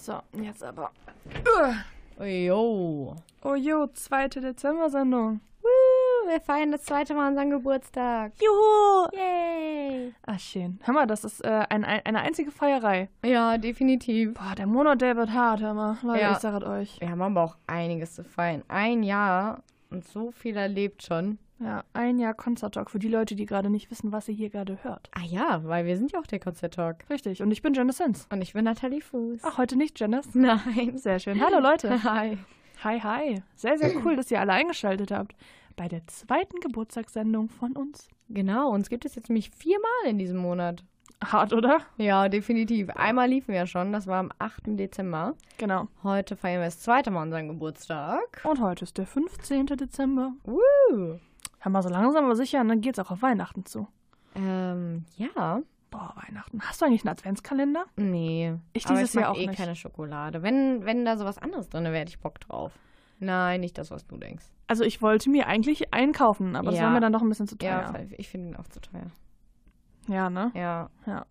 So, jetzt aber. Jo. Oh jo, zweite Dezember-Sendung. Wir feiern das zweite Mal unseren Geburtstag. Juhu! Yay. Ach, schön. Hör mal, das ist äh, ein, ein, eine einzige Feierei. Ja, definitiv. Boah, der Monat, der wird hart, hör mal. Leute, Ja. ich sag es euch. Wir haben aber auch einiges zu feiern. Ein Jahr und so viel erlebt schon. Ja, ein Jahr Concert Talk für die Leute, die gerade nicht wissen, was ihr hier gerade hört. Ah ja, weil wir sind ja auch der Konzert Talk. Richtig, und ich bin Janice Sins. Und ich bin Nathalie Fuß. Ach, heute nicht Janice. nein. Sehr schön. Hallo Leute. Hi. Hi, hi. Sehr, sehr cool, dass ihr alle eingeschaltet habt. Bei der zweiten Geburtstagssendung von uns. Genau, uns gibt es jetzt nämlich viermal in diesem Monat. Hart, oder? Ja, definitiv. Einmal liefen wir ja schon, das war am 8. Dezember. Genau. Heute feiern wir das zweite Mal unseren Geburtstag. Und heute ist der 15. Dezember. Woo. Hör mal, so langsam aber sicher, und dann geht's auch auf Weihnachten zu. Ähm, ja. Boah, Weihnachten. Hast du eigentlich einen Adventskalender? Nee. Ich dieses Jahr auch eh nicht. keine Schokolade. Wenn, wenn da sowas anderes drin wäre, hätte ich Bock drauf. Nein, nicht das, was du denkst. Also ich wollte mir eigentlich einkaufen, aber das Ja. war mir dann doch ein bisschen zu Ja, teuer. weil ich finde ihn auch zu teuer. Ja, ne? Ja. Ja.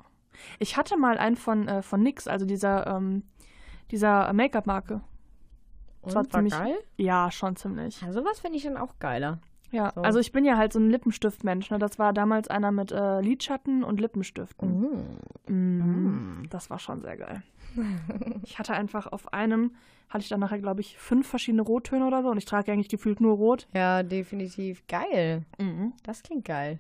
Ich hatte mal einen von, äh, von NYX, also dieser, ähm, dieser Make-up-Marke. Und war war, ziemlich- geil? Ja, schon ziemlich. Ja, sowas finde ich dann auch geiler. Ja, So. also ich bin ja halt so ein Lippenstiftmensch. Ne? Das war damals einer mit äh, Lidschatten und Lippenstiften. Mhm. Das war schon sehr geil. ich hatte einfach auf einem, hatte ich dann nachher, glaube ich, fünf verschiedene Rottöne oder so und ich trage eigentlich gefühlt nur rot. Ja, definitiv. Geil. Mhm. Das klingt geil.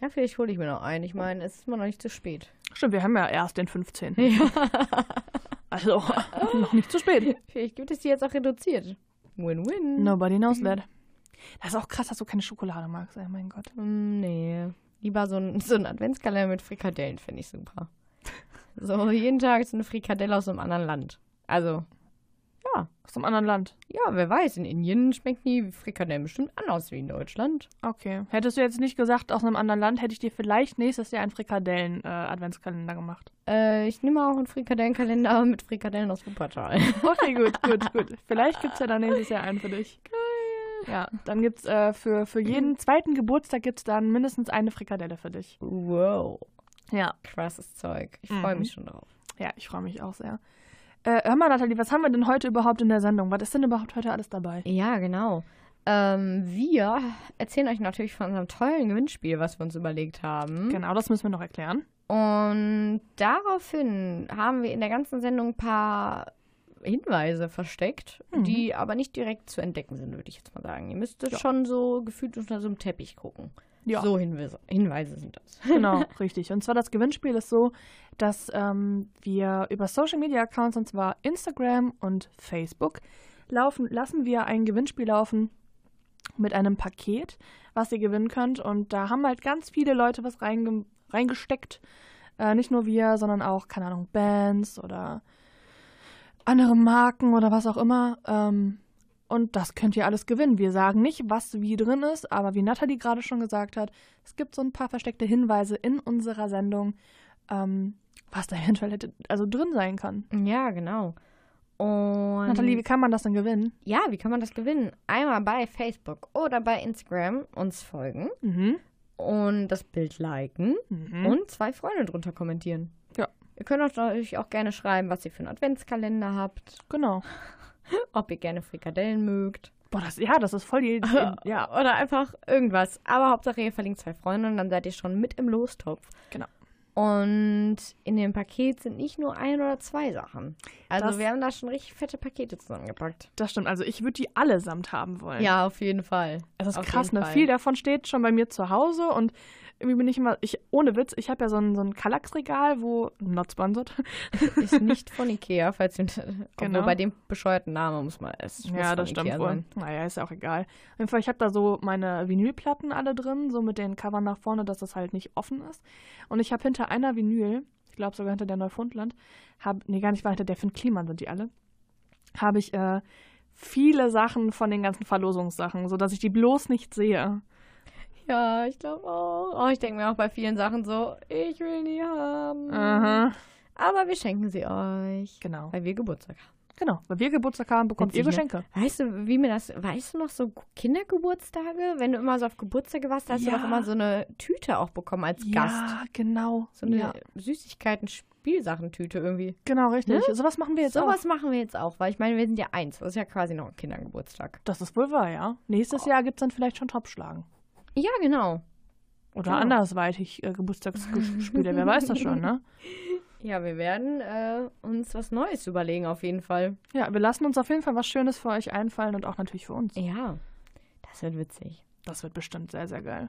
Ja, vielleicht hole ich mir noch einen. Ich meine, es ist immer noch nicht zu spät. Stimmt, wir haben ja erst den 15. Ja. Also noch nicht zu spät. Vielleicht gibt es die jetzt auch reduziert. Win-win. Nobody knows that. Das ist auch krass, dass du keine Schokolade magst, ey, mein Gott. Mm, Nee. Lieber so ein, so ein Adventskalender mit Frikadellen finde ich super. So jeden Tag so eine Frikadelle aus einem anderen Land. Also, ja. Aus einem anderen Land. Ja, wer weiß, in Indien schmecken die Frikadellen bestimmt anders wie in Deutschland. Okay. Hättest du jetzt nicht gesagt, aus einem anderen Land, hätte ich dir vielleicht nächstes Jahr einen Frikadellen-Adventskalender gemacht. Äh, ich nehme auch einen Frikadellenkalender mit Frikadellen aus Wuppertal. Okay, gut, gut, gut. Vielleicht gibt es ja dann nächstes Jahr einen für dich. Geil. Ja, dann gibt es äh, für, für jeden zweiten Geburtstag gibt's dann mindestens eine Frikadelle für dich. wow. Ja. Krasses Zeug. Ich freue Mhm. mich schon drauf. Ja, ich freue mich auch sehr. Äh, hör mal, Nathalie, was haben wir denn heute überhaupt in der Sendung? Was ist denn überhaupt heute alles dabei? Ja, genau. Ähm, wir erzählen euch natürlich von unserem tollen Gewinnspiel, was wir uns überlegt haben. Genau, das müssen wir noch erklären. Und daraufhin haben wir in der ganzen Sendung ein paar Hinweise versteckt, Mhm. die aber nicht direkt zu entdecken sind, würde ich jetzt mal sagen. Ihr müsstet schon so gefühlt unter so einem Teppich gucken. Ja. So Hinweise, Hinweise sind das. Genau, richtig. Und zwar das Gewinnspiel ist so, dass ähm, wir über Social Media Accounts, und zwar Instagram und Facebook, laufen, lassen wir ein Gewinnspiel laufen mit einem Paket, was ihr gewinnen könnt. Und da haben halt ganz viele Leute was reinge reingesteckt. Äh, nicht nur wir, sondern auch, keine Ahnung, Bands oder andere Marken oder was auch immer. Ähm, und das könnt ihr alles gewinnen. Wir sagen nicht, was wie drin ist, aber wie Nathalie gerade schon gesagt hat, es gibt so ein paar versteckte Hinweise in unserer Sendung, ähm, was da eventuell hätte, also drin sein kann. Ja, genau. Und Nathalie, wie kann man das denn gewinnen? ja, wie kann man das gewinnen? Einmal bei Facebook oder bei Instagram uns folgen Mhm. und das Bild liken Mhm. und zwei Freunde drunter kommentieren. Ihr könnt euch natürlich auch gerne schreiben, was ihr für einen Adventskalender habt, Genau. ob ihr gerne Frikadellen mögt. Boah, das, ja, das ist voll die. die ja, Oder einfach irgendwas. Aber Hauptsache ihr verlinkt zwei Freunde und dann seid ihr schon mit im Lostopf. Genau. Und in dem Paket sind nicht nur ein oder zwei Sachen. Also Das- wir haben da schon richtig fette Pakete zusammengepackt. das stimmt. Also ich würde die allesamt haben wollen. Ja, auf jeden Fall. Es ist Auf krass, ne? Fall. Viel davon steht schon bei mir zu Hause und irgendwie bin ich immer, ich, ohne Witz, ich habe ja so ein, so ein Kallax-Regal, wo, not sponsored, Ist nicht von Ikea, falls ihr, Genau. bei dem bescheuerten Namen muss man es. Ja, das stimmt wohl. Naja, ist ja auch egal. Auf jeden Fall, ich habe da so meine Vinylplatten alle drin, so mit den Covern nach vorne, dass das halt nicht offen ist. Und ich habe hinter einer Vinyl, ich glaube sogar hinter der Neufundland, hab, nee, gar nicht, war hinter der Finn Kliman sind die alle, habe ich äh, viele Sachen von den ganzen Verlosungssachen, sodass ich die bloß nicht sehe. Ja, ich glaube auch. Oh, ich denke mir auch bei vielen Sachen so, ich will die haben. Aha. Aber wir schenken sie euch. Genau. Weil wir Geburtstag haben. Genau, weil wir Geburtstag haben, bekommt ihr ne? Geschenke. Weißt du, wie mir das, weißt du noch so Kindergeburtstage? Wenn du immer so auf Geburtstage warst, da hast du Ja. doch immer so eine Tüte auch bekommen als Gast. Ja, genau. So eine ja, Süßigkeiten-Spielsachentüte irgendwie. genau, richtig. Ne? Sowas machen wir jetzt Sowas auch. machen wir jetzt auch, weil ich meine, wir sind ja eins. Das ist ja quasi noch ein Kindergeburtstag. Das ist wohl wahr, ja. Nächstes Jahr gibt es dann vielleicht schon Topschlagen. Ja, genau. Oder Genau. andersweitig äh, Geburtstagsspiele, wer weiß das schon, ne? Ja, wir werden äh, uns was Neues überlegen, auf jeden Fall. Ja, wir lassen uns auf jeden Fall was Schönes für euch einfallen und auch natürlich für uns. Ja, das wird witzig. Das wird bestimmt sehr, sehr geil.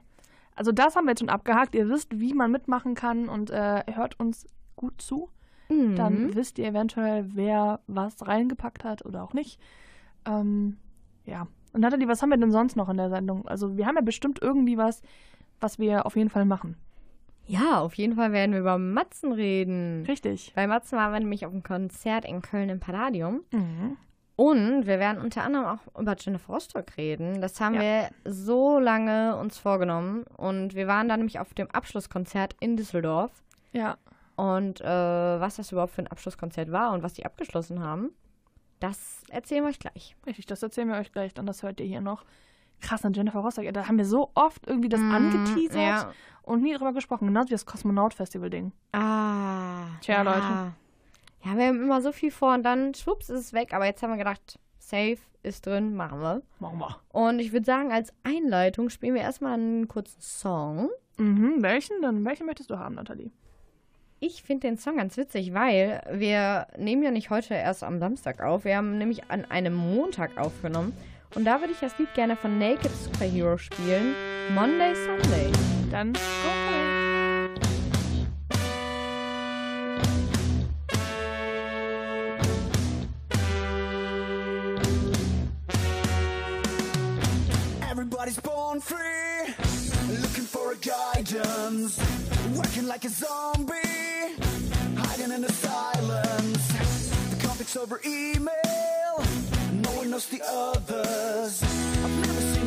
Also das haben wir jetzt schon abgehakt. Ihr wisst, wie man mitmachen kann und äh, hört uns gut zu. Mhm. Dann wisst ihr eventuell, wer was reingepackt hat oder auch nicht. Ähm, ja. Und Nathalie, was haben wir denn sonst noch in der Sendung? Also wir haben ja bestimmt irgendwie was, was wir auf jeden Fall machen. Ja, auf jeden Fall werden wir über Matzen reden. Richtig. Bei Matzen waren wir nämlich auf einem Konzert in Köln im Palladium. Mhm. Und wir werden unter anderem auch über Jennifer Rostock reden. Das haben Ja. wir so lange uns vorgenommen. Und wir waren dann nämlich auf dem Abschlusskonzert in Düsseldorf. Ja. Und äh, was das überhaupt für ein Abschlusskonzert war und was die abgeschlossen haben, das erzählen wir euch gleich. Richtig, das erzählen wir euch gleich, dann das hört ihr hier noch. Krass, an Jennifer Rostock, ja, da haben wir so oft irgendwie das Mm, angeteasert ja. und nie drüber gesprochen. Genauso wie das Kosmonaut-Festival-Ding. Ah. Tja, Leute. Ja, wir haben immer so viel vor und dann, schwupps, ist es weg. Aber jetzt haben wir gedacht, safe ist drin, machen wir. Machen wir. Und ich würde sagen, als Einleitung spielen wir erstmal einen kurzen Song. Mhm, welchen denn? Welchen möchtest du haben, Nathalie? Ich finde den Song ganz witzig, weil wir nehmen ja nicht heute erst am Samstag auf. Wir haben nämlich an einem Montag aufgenommen. Und da würde ich das Lied gerne von Naked Superhero spielen. Monday, Sunday. Dann go it. Everybody's born free, looking for a guidance, working like a zombie, hiding in the silence. The conflicts over email, no one knows the others. I've never seen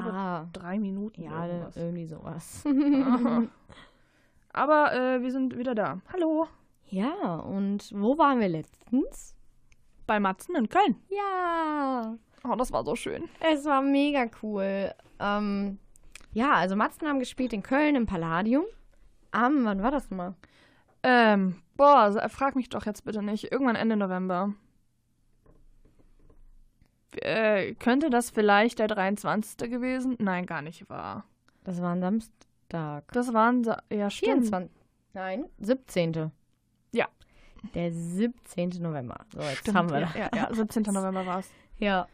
glaube, drei Minuten. ja irgendwas. irgendwie sowas. Aber äh, wir sind wieder da. Hallo. ja, und wo waren wir letztens? Bei Matzen in Köln. Ja, Oh, das war so schön. es war mega cool. Ähm, ja, also Matzen haben gespielt in Köln im Palladium. Am, wann war das mal? Ähm, boah, frag mich doch jetzt bitte nicht. Irgendwann Ende November. Äh, könnte das vielleicht der 23. gewesen? Nein, gar nicht wahr. Das war ein Samstag. Das waren, Sa- ja, stimmt. 24. Nein, 17. Ja. Der 17. November. So, jetzt Stimmt, haben wir ja, das. ja, ja, 17. November war es. Ja.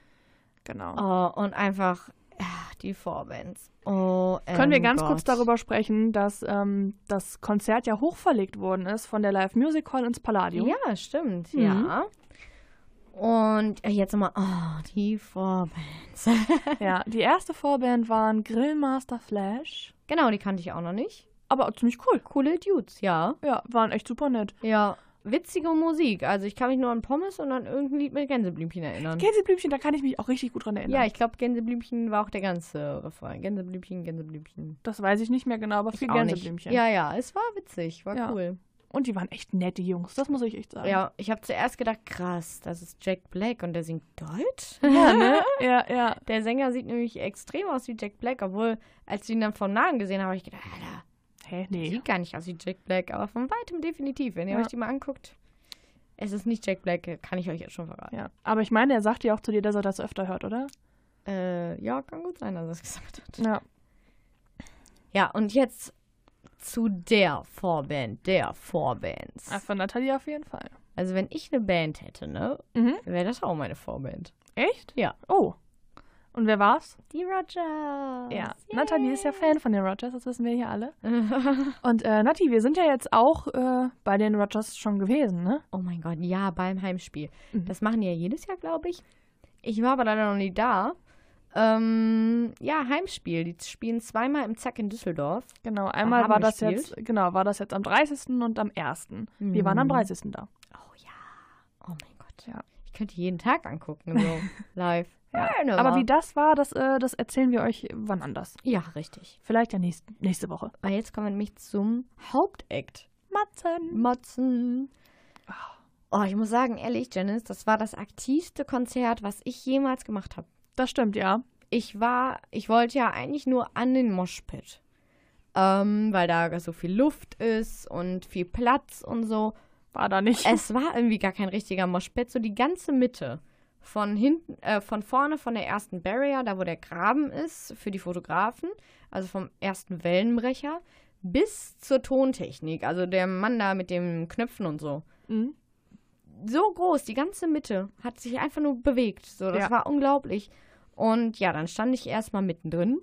Genau. Oh, und einfach ja, die Vorbands. Oh, Können wir ganz Gott. kurz darüber sprechen, dass ähm, das Konzert ja hochverlegt worden ist von der Live Music Hall ins Palladium? Ja, stimmt, Mhm. ja. Und jetzt nochmal, oh, die Vorbands. Ja, die erste Vorband waren Grillmaster Flash. genau, die kannte ich auch noch nicht. Aber ziemlich cool. Coole Dudes, ja. Ja, waren echt super nett. Ja, witzige Musik. Also ich kann mich nur an Pommes und an irgendein Lied mit Gänseblümchen erinnern. Gänseblümchen, da kann ich mich auch richtig gut dran erinnern. Ja, ich glaube, Gänseblümchen war auch der ganze Refrain. Gänseblümchen, Gänseblümchen. das weiß ich nicht mehr genau, aber viel auch nicht. Gänseblümchen. Ja, ja, es war witzig, war Ja. cool. Und die waren echt nette Jungs, das muss ich echt sagen. Ja, ich habe zuerst gedacht, krass, das ist Jack Black und der singt Deutsch. Ja, ne? ja, ja. Der Sänger sieht nämlich extrem aus wie Jack Black, obwohl, als ich ihn dann vom Nahen gesehen habe, habe ich gedacht, Alter, Hä, nee. sieht gar nicht aus wie Jack Black, aber von weitem definitiv. Wenn ihr Ja. euch die mal anguckt, es ist nicht Jack Black, kann ich euch jetzt schon verraten. Ja. Aber ich meine, er sagt ja auch zu dir, dass er das öfter hört, oder? Äh, ja, kann gut sein, dass er es gesagt hat. Ja. Ja, und jetzt zu der Vorband, der Vorbands. Ah, Von Nathalie auf jeden Fall. Also wenn ich eine Band hätte, ne, Mhm. wäre das auch meine Vorband. Echt? Ja. Oh. Und wer war's? Die Rogers. Ja. Nathalie ist ja Fan von den Rogers, das wissen wir hier alle. Und äh, Nati, wir sind ja jetzt auch äh, bei den Rogers schon gewesen, ne? Oh mein Gott, ja, beim Heimspiel. Mhm. Das machen die ja jedes Jahr, glaube ich. Ich war aber leider noch nie da. Ähm, ja, Heimspiel. Die spielen zweimal im Zack in Düsseldorf. Genau, einmal war das gespielt. jetzt, genau, war das jetzt am 30. und am 1. Wir waren am Mhm. 30. da. Oh ja. Oh mein Gott. Ja. Ich könnte jeden Tag angucken, so live. Ja, Aber wie das war, das, äh, das erzählen wir euch wann anders. Ja, richtig. Vielleicht ja nächst, nächste Woche. Weil jetzt kommen wir nämlich zum Hauptakt. Matzen. Matzen. Oh, ich muss sagen, ehrlich, Janice, das war das aktivste Konzert, was ich jemals gemacht habe. Das stimmt, ja. Ich war, ich wollte ja eigentlich nur an den Moshpit. Ähm, weil da so viel Luft ist und viel Platz und so. War da nicht. Es war irgendwie gar kein richtiger Moshpit, so die ganze Mitte. Von hinten, äh, von vorne von der ersten Barrier, da wo der Graben ist für die Fotografen, also vom ersten Wellenbrecher, bis zur Tontechnik, also der Mann da mit den Knöpfen und so. Mhm. So groß, die ganze Mitte hat sich einfach nur bewegt. So, das Ja. war unglaublich. Und ja, dann stand ich erstmal mittendrin,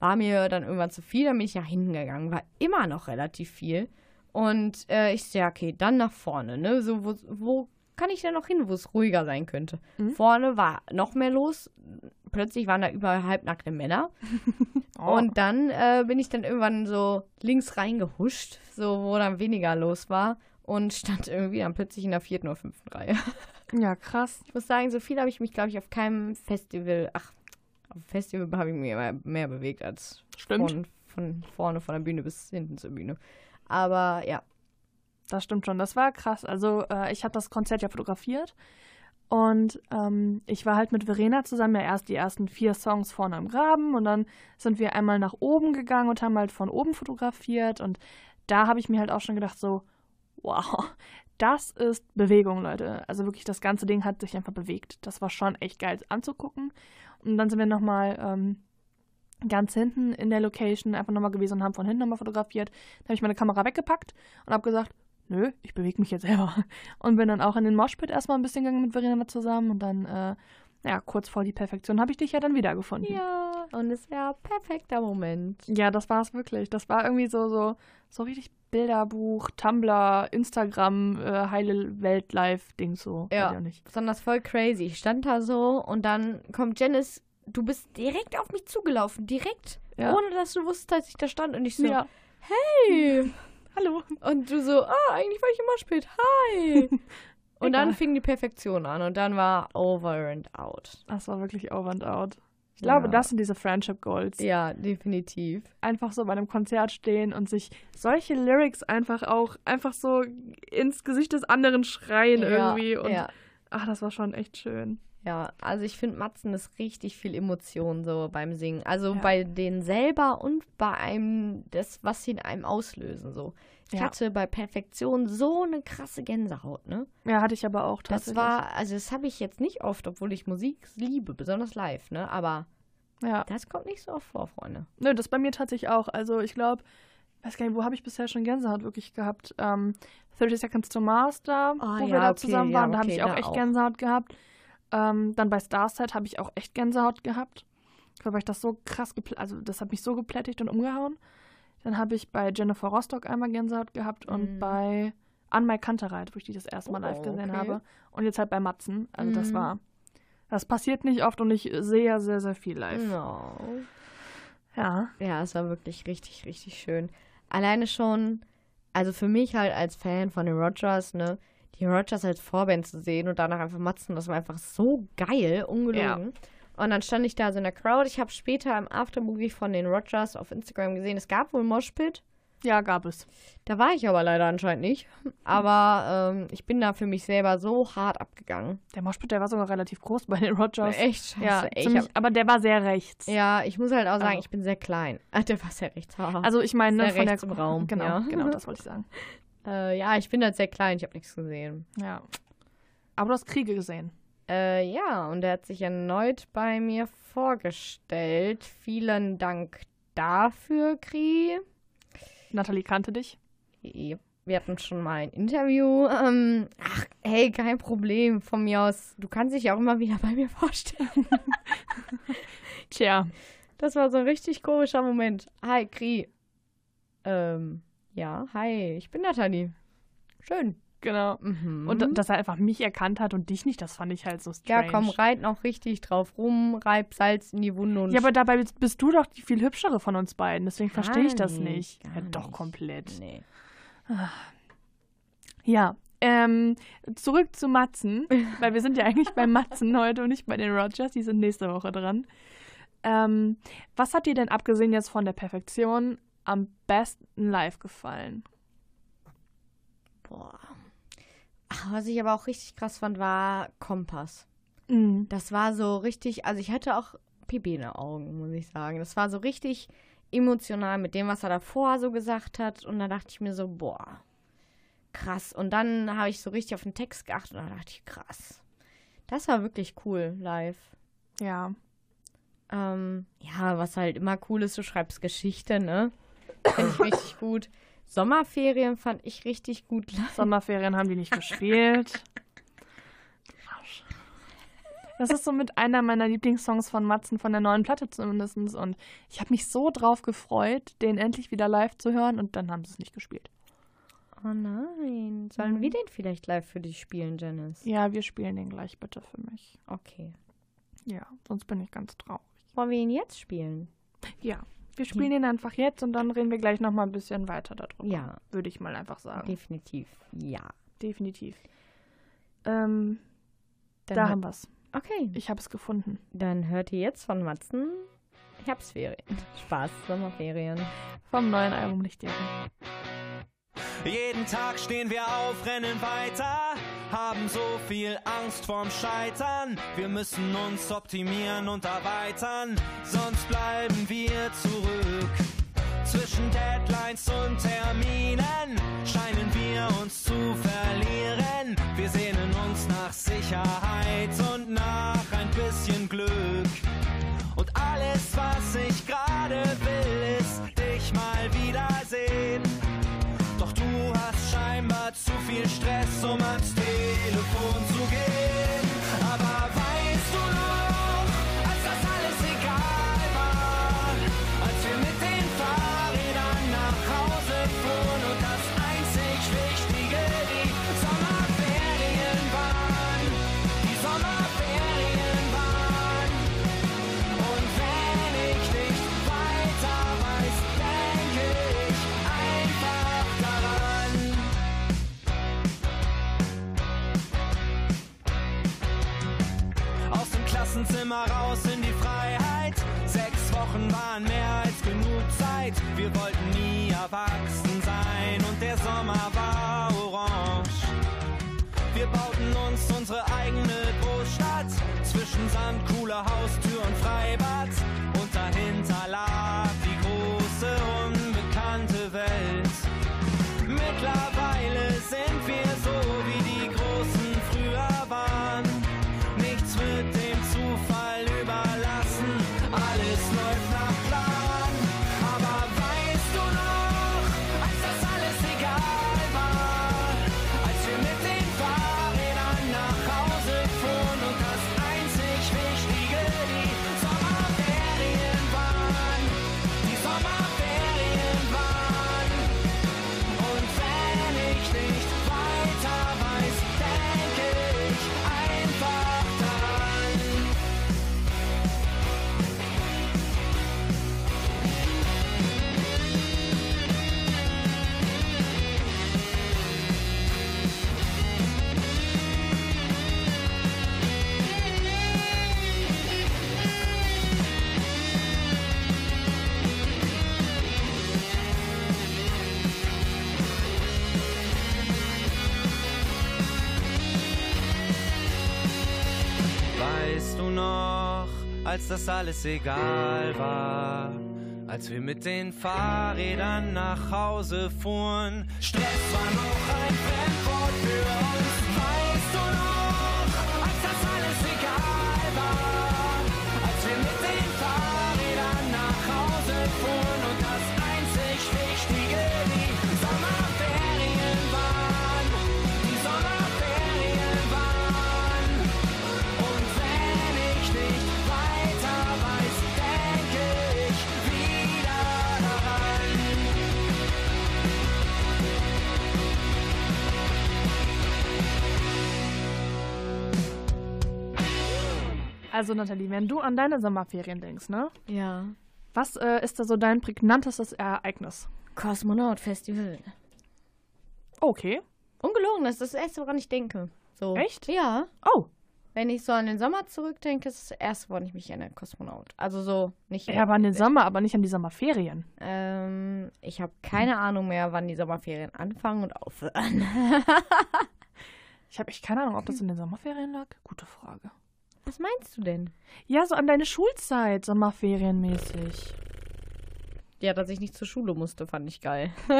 war mir dann irgendwann zu viel, dann bin ich nach hinten gegangen, war immer noch relativ viel. Und äh, ich sehe, okay, dann nach vorne, ne? So, wo, wo kann ich denn noch hin, wo es ruhiger sein könnte? Mhm. Vorne war noch mehr los. Plötzlich waren da überall halbnackte Männer. Oh. Und dann äh, bin ich dann irgendwann so links reingehuscht, so wo dann weniger los war. Und stand irgendwie dann plötzlich in der vierten oder fünften Reihe. ja, krass. Ich muss sagen, so viel habe ich mich, glaube ich, auf keinem Festival, ach, Festival habe ich mich mehr, mehr bewegt als Stimmt. von, von vorne von der Bühne bis hinten zur Bühne. Aber ja, Das stimmt schon. Das war krass. Also, äh, ich habe das Konzert ja fotografiert. Und ähm, ich war halt mit Verena zusammen ja erst die ersten vier Songs vorne am Graben. Und dann sind wir einmal nach oben gegangen und haben halt von oben fotografiert. Und da habe ich mir halt auch schon gedacht, so, wow, das ist Bewegung, Leute. Also wirklich, das ganze Ding hat sich einfach bewegt. Das war schon echt geil anzugucken. Und dann sind wir nochmal ähm, ganz hinten in der Location einfach nochmal gewesen und haben von hinten nochmal fotografiert. Dann habe ich meine Kamera weggepackt und habe gesagt, nö, ich bewege mich jetzt selber. Und bin dann auch in den Moshpit erstmal ein bisschen gegangen mit Verena zusammen und dann, äh, ja, kurz vor die Perfektion habe ich dich ja dann wiedergefunden. ja, und es wäre perfekter Moment. Ja, das war es wirklich. Das war irgendwie so, so, so richtig Bilderbuch, Tumblr, Instagram, äh, heile Welt live Ding so. Ja. Auch nicht. Besonders voll crazy. Ich stand da so und dann kommt Janice, du bist direkt auf mich zugelaufen, direkt, Ja. ohne dass du wusstest, dass ich da stand und ich so, ja. hey. Hallo. Und du so, ah, eigentlich war ich immer spät, hi. und dann fing die Perfektion an und dann war over and out. Das war wirklich over and out. Ich glaube, Ja. das sind diese Friendship Goals. Ja, definitiv. Einfach so bei einem Konzert stehen und sich solche Lyrics einfach auch einfach so ins Gesicht des anderen schreien irgendwie. Und ja. ach, das war schon echt schön. Ja, also ich finde, Matzen ist richtig viel Emotion so beim Singen. Also Ja. bei denen selber und bei einem, das, was sie in einem auslösen. So. Ich Ja. hatte bei Perfektion so eine krasse Gänsehaut, ne? Ja, hatte ich aber auch Das tatsächlich. war, also das habe ich jetzt nicht oft, obwohl ich Musik liebe, besonders live, ne? Aber Ja. das kommt nicht so oft vor, Freunde. Nö, das bei mir tatsächlich auch. Also ich glaube, weiß gar nicht, wo habe ich bisher schon Gänsehaut wirklich gehabt? Ähm, 30 Seconds to Mars da, Ah, wo ja, wir da okay, zusammen ja, waren, da habe okay, ich auch echt auch. Gänsehaut gehabt. Ähm, dann bei Starset habe ich auch echt Gänsehaut gehabt. Ich glaube, weil ich das so krass, also das hat mich so geplättigt und umgehauen. Dann habe ich bei Jennifer Rostock einmal Gänsehaut gehabt und Mhm. bei An My Kantereit, wo ich die das erste Mal Oh, live gesehen okay. habe. Und jetzt halt bei Matzen. Also das Mhm. war, das passiert nicht oft und ich sehr, sehr, sehr viel live. No. Ja. Ja, es war wirklich richtig, richtig schön. Alleine schon, also für mich halt als Fan von den Rogers, ne, die Rogers als Vorband zu sehen und danach einfach matzen, das war einfach so geil, ungelogen. Und dann stand ich da so in der Crowd. Ich habe später im Aftermovie von den Rogers auf Instagram gesehen, es gab wohl Moshpit. Ja, gab es. Da war ich aber leider anscheinend nicht. Aber ähm, ich bin da für mich selber so hart abgegangen. Der Moshpit, der war sogar relativ groß bei den Rogers. Echt scheiße. Ja, ey, ziemlich, hab, aber der war sehr rechts. ja, ich muss halt auch sagen, Also- ich bin sehr klein. Ah, der war sehr rechts. Also ich meine, ne, von der im Raum, Genau, ja. genau, das wollte ich sagen. Äh, ja, ich bin halt sehr klein, ich habe nichts gesehen. Ja. Aber du hast Kriege gesehen. Äh, ja, und er hat sich erneut bei mir vorgestellt. Vielen Dank dafür, Kri. Nathalie kannte dich. Wir hatten schon mal ein Interview. Ähm, ach, hey, kein Problem. Von mir aus, du kannst dich auch immer wieder bei mir vorstellen. Tja, Das war so ein richtig komischer Moment. Hi, Kri. Ähm, ja, hi, ich bin Nathalie. Schön. Genau. Mhm. Und da- dass er einfach mich erkannt hat und dich nicht, das fand ich halt so ja, strange. komm, reit noch richtig drauf rum, reib Salz in die Wunde und Ja, aber dabei bist- du doch die viel hübschere von uns beiden, deswegen verstehe ich das nicht, Ja, doch, nicht. komplett. Nee. Ja, ähm, zurück zu Matzen, weil wir sind ja eigentlich bei Matzen heute und nicht bei den Rogers, die sind nächste Woche dran. Ähm, was hat dir denn abgesehen jetzt von der Perfektion am besten live gefallen? Boah. Was ich aber auch richtig krass fand, war Kompass. Mhm. Das war so richtig, also ich hatte auch Pipi in den Augen, muss ich sagen. Das war so richtig emotional mit dem, was er davor so gesagt hat. Und da dachte ich mir so, boah, krass. Und dann habe ich so richtig auf den Text geachtet und da dachte ich, krass. Das war wirklich cool live. Ja, Ähm, ja, was halt immer cool ist, du schreibst Geschichte, ne? Finde ich richtig gut. Sommerferien fand ich richtig gut. Sommerferien haben die nicht gespielt. Das ist so mit einer meiner Lieblingssongs von Matzen von der neuen Platte zumindest. Und ich habe mich so drauf gefreut, den endlich wieder live zu hören und dann haben sie es nicht gespielt. Oh nein. Sollen wir den vielleicht live für dich spielen, Janice? Ja, wir spielen den gleich bitte für mich. Okay. Ja, sonst bin ich ganz traurig. Wollen wir ihn jetzt spielen? Ja, wir spielen den einfach jetzt und dann reden wir gleich nochmal ein bisschen weiter darüber. Ja. Würde ich mal einfach sagen. Definitiv. Ja. Definitiv. Ähm, Dann da haben wir es. Okay. Ich habe es gefunden. Dann hört ihr jetzt von Matzen Herbstferien. Spaß, Sommerferien. Vom neuen Album Lichtjahre. Jeden Tag stehen wir auf, rennen weiter, haben so viel Angst vorm Scheitern. Wir müssen uns optimieren und erweitern, sonst bleiben wir zurück. Zwischen Deadlines und Terminen scheinen wir uns zu verlieren. Wir sehnen uns nach Sicherheit und nach ein bisschen Glück. Und alles, was ich gerade will, ist dich mal wiedersehen. Doch du hast scheinbar zu viel Stress, um ans Klassenzimmer raus in die Freiheit, Wochen waren mehr als genug Zeit. Wir wollten nie erwachsen sein und der Sommer war orange. Wir bauten uns unsere eigene Großstadt zwischen Sand, cooler Haustür und Freibad. Und dahinter lag die große unbekannte noch, als das alles egal war? Als wir mit den Fahrrädern nach Hause fuhren. Stress war noch ein Fremdwort für uns. Also Nathalie, wenn du an deine Sommerferien denkst, ne? Ja. Was äh, ist da so dein prägnantestes Ereignis? Kosmonaut Festival. Okay. Ungelogen, das ist das Erste, woran ich denke. So. Echt? Ja. Oh. Wenn ich so an den Sommer zurückdenke, ist das Erste, woran ich mich erinnere, Kosmonaut. Also so, nicht... Ja, aber an den Sommer, aber nicht an die Sommerferien. Ähm, ich habe keine Ahnung mehr, wann die Sommerferien anfangen und aufhören. Ich habe echt keine Ahnung, ob das in den Sommerferien lag. Gute Frage. Was meinst du denn? Ja, so an deine Schulzeit, Sommerferienmäßig. Ja, dass ich nicht zur Schule musste, fand ich geil.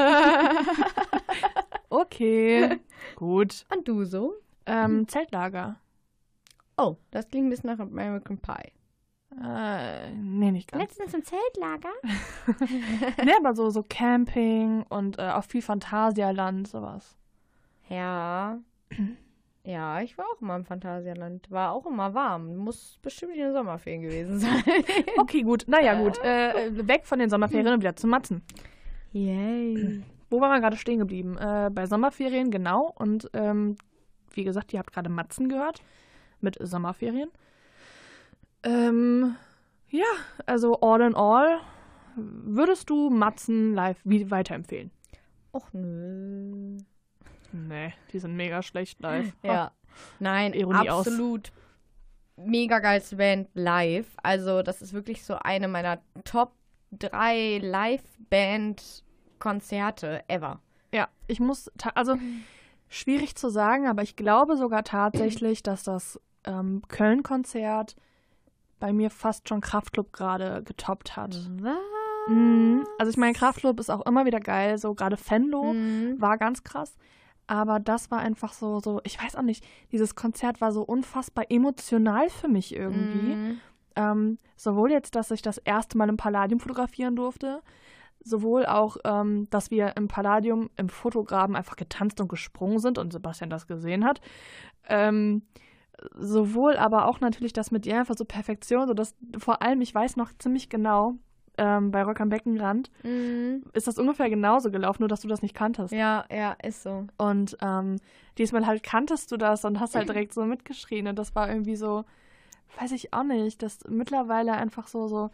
Okay. Gut. Und du so? Ähm, Zeltlager. Oh, das klingt ein bisschen nach American Pie. Äh, nee, nicht ganz. Letztens im Zeltlager? nee, aber so, so Camping und äh, auch viel Phantasialand, sowas. Ja. Ja, ich war auch immer im Phantasialand. War auch immer warm. Muss bestimmt in den Sommerferien gewesen sein. Okay, gut. Naja, gut. Äh, weg von den Sommerferien und wieder zu Matzen. Yay. Wo waren wir gerade stehen geblieben? Äh, bei Sommerferien, genau. Und ähm, wie gesagt, ihr habt gerade Matzen gehört mit Sommerferien. Ähm, ja, also all in all, würdest du Matzen live wie weiterempfehlen? Och nö. Nee, die sind mega schlecht live. Ja. Nein, Ironie aus. absolut mega geilste Band live. Also, das ist wirklich so eine meiner Top 3 Live-Band-Konzerte ever. Ja, ich muss, also schwierig zu sagen, aber ich glaube sogar tatsächlich, dass das ähm, Köln-Konzert bei mir fast schon Kraftclub gerade getoppt hat. Was? Mhm. Also ich meine, Kraftclub ist auch immer wieder geil, so gerade Fenlo Mhm. war ganz krass. Aber das war einfach so, so, ich weiß auch nicht, dieses Konzert war so unfassbar emotional für mich irgendwie. Mhm. Ähm, sowohl jetzt, dass ich das erste Mal im Palladium fotografieren durfte, sowohl auch, ähm, dass wir im Palladium im Fotograben einfach getanzt und gesprungen sind und Sebastian das gesehen hat. Ähm, sowohl aber auch natürlich das mit dir einfach so Perfektion, so dass vor allem, ich weiß noch ziemlich genau, ähm, bei Rock am Beckenrand Mhm. ist das ungefähr genauso gelaufen, nur dass du das nicht kanntest. Ja, ja, ist so. Und ähm, diesmal halt kanntest du das und hast halt direkt so mitgeschrien. Und das war irgendwie so, weiß ich auch nicht, das mittlerweile einfach so, so,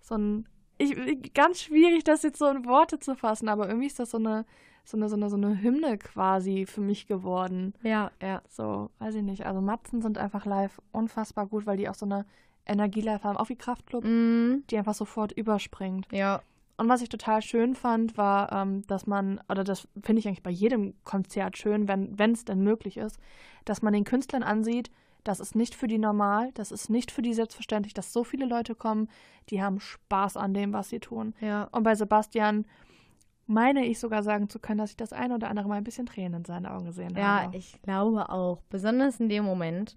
so ein, ich, ich- ganz schwierig, das jetzt so in Worte zu fassen, aber irgendwie ist das so eine, so eine, so eine, so eine Hymne quasi für mich geworden. Ja, ja. So, weiß ich nicht. Also Matzen sind einfach live unfassbar gut, weil die auch so eine Energielevel haben, auch wie Kraftclub, Mhm. die einfach sofort überspringt. Ja. Und was ich total schön fand, war, ähm, dass man, oder das finde ich eigentlich bei jedem Konzert schön, wenn es denn möglich ist, dass man den Künstlern ansieht, das ist nicht für die normal, das ist nicht für die selbstverständlich, dass so viele Leute kommen, die haben Spaß an dem, was sie tun. Ja. Und bei Sebastian meine ich sogar sagen zu können, dass ich das eine oder andere Mal ein bisschen Tränen in seinen Augen gesehen Ja, habe. ich glaube auch. Besonders in dem Moment,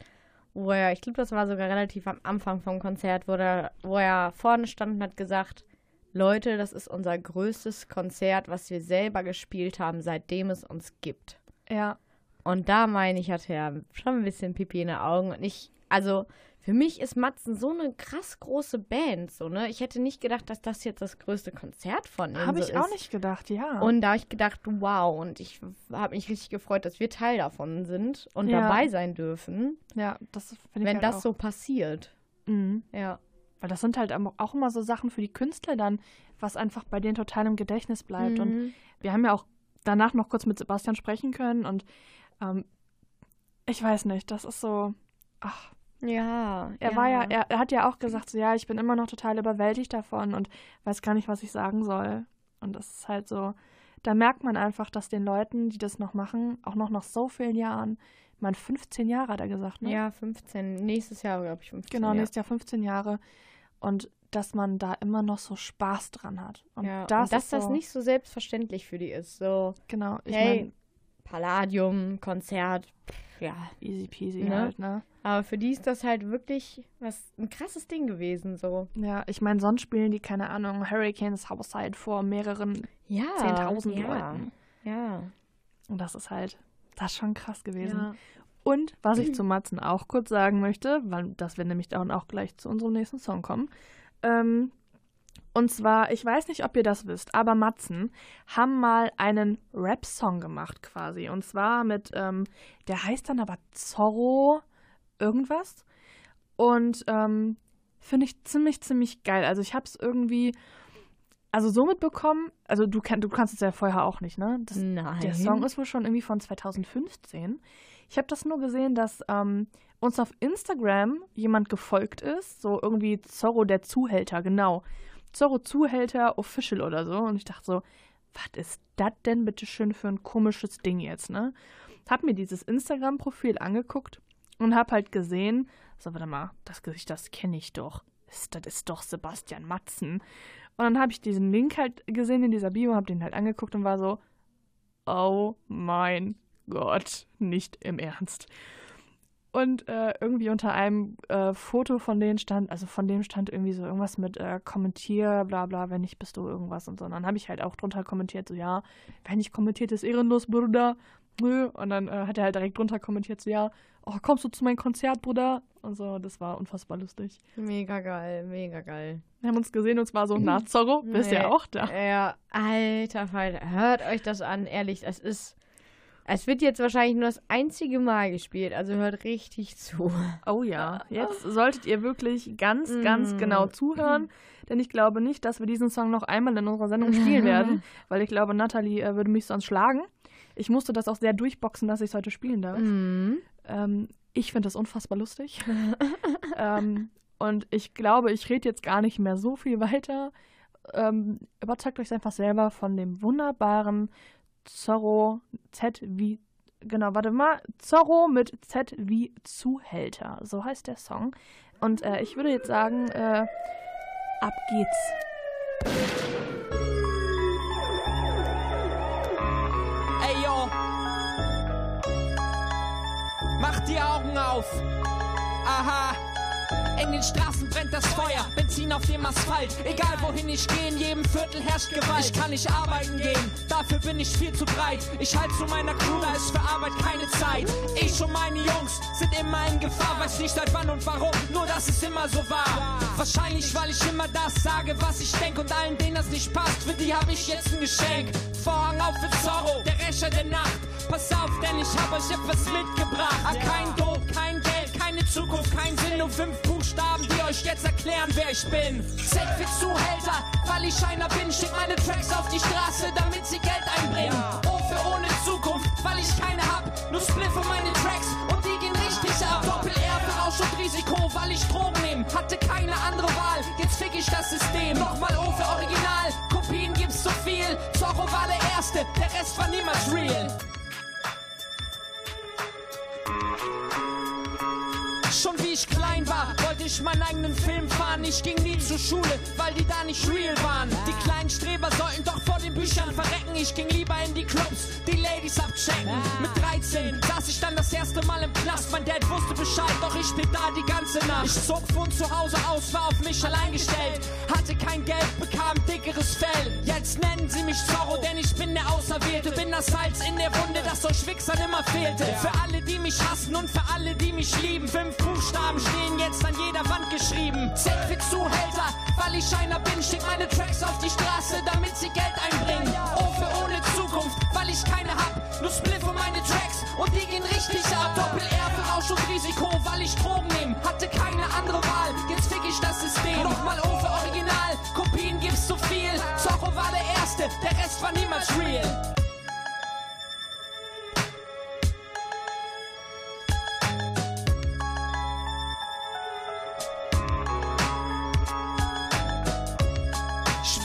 wo er, ich glaube, das war sogar relativ am Anfang vom Konzert, wo er, wo er vorne stand und hat gesagt, Leute, das ist unser größtes Konzert, was wir selber gespielt haben, seitdem es uns gibt. Ja, Und da meine ich, hatte er schon ein bisschen Pipi in den Augen. Und ich, also für mich ist Matzen so eine krass große Band, so, ne? Ich hätte nicht gedacht, dass das jetzt das größte Konzert von ihm habe so ich auch nicht gedacht, ja. Und da habe ich gedacht, wow, und ich habe mich richtig gefreut, dass wir Teil davon sind und Ja. dabei sein dürfen, ja, das finde ich wenn halt das auch. so passiert. Mhm. Ja. Weil das sind halt auch immer so Sachen für die Künstler dann, was einfach bei denen total im Gedächtnis bleibt. Und Mhm. wir haben ja auch danach noch kurz mit Sebastian sprechen können und ähm, ich weiß nicht, das ist so, ach, ja. er war ja, er, er hat ja auch gesagt, so ja, ich bin immer noch total überwältigt davon und weiß gar nicht, was ich sagen soll. Und das ist halt so, da merkt man einfach, dass den Leuten, die das noch machen, auch noch nach so vielen Jahren, ich meine, 15 Jahre hat er gesagt, ne? Ja, 15. Nächstes Jahr, glaube ich, 15. Genau, ja. nächstes Jahr 15 Jahre. Und dass man da immer noch so Spaß dran hat. Und ja. das und dass so, das nicht so selbstverständlich für die ist. So, Genau, ich hey, meine, Palladium, Konzert, pff, ja. easy peasy Ne? halt, ne? Aber für die ist das halt wirklich was ein krasses Ding gewesen, so. Ja, ich meine, sonst spielen die, keine Ahnung, Hurricanes Houseside vor mehreren Ja. 10.000 ja. Leuten. Ja. Und das ist halt, das ist schon krass gewesen. Ja. Und was ich zu Matzen auch kurz sagen möchte, weil das wir nämlich dann auch gleich zu unserem nächsten Song kommen. Ähm, und zwar, ich weiß nicht, ob ihr das wisst, aber Matzen haben mal einen Rap-Song gemacht quasi. Und zwar mit, ähm, der heißt dann aber Zorro irgendwas. Und ähm, finde ich ziemlich, ziemlich geil. Also ich habe es irgendwie, also so mitbekommen, also du, kann, du kannst es ja vorher auch nicht, ne? Das, Nein. der Song ist wohl schon irgendwie von 2015. Ich habe das nur gesehen, dass ähm, uns auf Instagram jemand gefolgt ist, so irgendwie Zorro der Zuhälter, genau. Zorro Zuhälter Official oder so. Und ich dachte so, was ist das denn bitte schön für ein komisches Ding jetzt, ne? Hab mir dieses Instagram-Profil angeguckt und hab halt gesehen, so, warte mal, das Gesicht, das kenne ich doch. Das, ist doch Sebastian Matzen. Und dann habe ich diesen Link halt gesehen in dieser Bio, hab den halt angeguckt und war so, oh mein Gott, nicht im Ernst. Und äh, irgendwie unter einem äh, Foto von denen stand, also von dem stand irgendwie so irgendwas mit äh, kommentier, bla bla, wenn nicht, bist du irgendwas und so. Und dann habe ich halt auch drunter kommentiert, so ja, wenn nicht kommentiert, ist ehrenlos, Bruder. Nö. Und dann äh, hat er halt direkt drunter kommentiert, so ja, oh, kommst du zu meinem Konzert, Bruder? Und so, das war unfassbar lustig. Mega geil, mega geil. Wir haben uns gesehen und zwar so, na, Zorro, bist Nee. ja auch da. Ja, alter Falter, hört euch das an, ehrlich, es ist. Es wird jetzt wahrscheinlich nur das einzige Mal gespielt, also hört richtig zu. Oh ja, jetzt solltet ihr wirklich ganz, ganz Mm. genau zuhören, denn ich glaube nicht, dass wir diesen Song noch einmal in unserer Sendung spielen werden, weil ich glaube, Nathalie äh, würde mich sonst schlagen. Ich musste das auch sehr durchboxen, dass ich es heute spielen darf. Mhm. Ähm, ich finde das unfassbar lustig. ähm, und ich glaube, ich rede jetzt gar nicht mehr so viel weiter. Ähm, überzeugt euch einfach selber von dem wunderbaren Zorro Z wie. Genau, warte mal. Zorro mit Z wie Zuhälter. So heißt der Song. Und äh, ich würde jetzt sagen, äh, ab geht's. Auf. Aha. In den Straßen brennt das Feuer, Benzin auf dem Asphalt. Egal wohin ich gehe, in jedem Viertel herrscht Gewalt. Ich kann nicht arbeiten gehen, dafür bin ich viel zu breit. Ich halt zu meiner Crew, da ist für Arbeit keine Zeit. Ich und meine Jungs sind immer in Gefahr, weiß nicht seit wann und warum, nur dass es immer so war. Wahrscheinlich, weil ich immer das sage, was ich denk und allen, denen das nicht passt, für die habe ich jetzt ein Geschenk. Vorhang auf für Zorro, der Rächer der Nacht. Pass auf, denn ich hab euch etwas mitgebracht. Ah, kein Tod, kein Geld, keine Zukunft, kein Sinn, nur fünf Buchstaben, die euch jetzt erklären, wer ich bin. Z für Zuhälter, weil ich einer bin, schick meine Tracks auf die Straße, damit sie Geld einbringen. O für ohne Zukunft, weil ich keine hab, nur Spliff für meine Tracks und die gehen richtig ab. Doppel R für Rausch und Risiko, weil ich Drogen nehm, hatte ich das System. Nochmal O für Original, Kopien gibt's zu viel. Zorro war der Erste, der Rest war niemals real. Schon wie ich klein war, wollte ich meinen eigenen Film fahren. Ich ging nie zur Schule, weil die da nicht real waren. Die kleinen Streber sollten doch vor den Büchern verrecken. Ich ging lieber in die Clubs, die Ladies abchecken. Mit 13 saß ich dann das erste Mal im Knast. Mein Dad wusste Bescheid, doch ich blieb da die ganze Nacht. Ich zog von zu Hause aus, war auf mich allein gestellt. Hatte kein Geld, bekam dickeres Fell. Jetzt nennen sie mich Zorro, denn ich bin der Auserwählte. Bin das Salz in der Wunde, das euch Wichsern immer fehlte. Für alle, die mich hassen und für alle, die mich lieben. Fünf Buchstaben stehen jetzt an jeder Wand geschrieben. Z für Zuhälter, weil ich einer bin. Schick meine Tracks auf die Straße, damit sie Geld einbringen. O für ohne Zukunft, weil ich keine hab. Nur Spliff für meine Tracks und die gehen richtig ab. Doppel R für Rausch und Risiko, weil ich Drogen nehm. Hatte keine andere Wahl, jetzt fick ich das System. Nochmal O für Original, Kopien gibt's zu viel. Zorro war der Erste, der Rest war niemals real.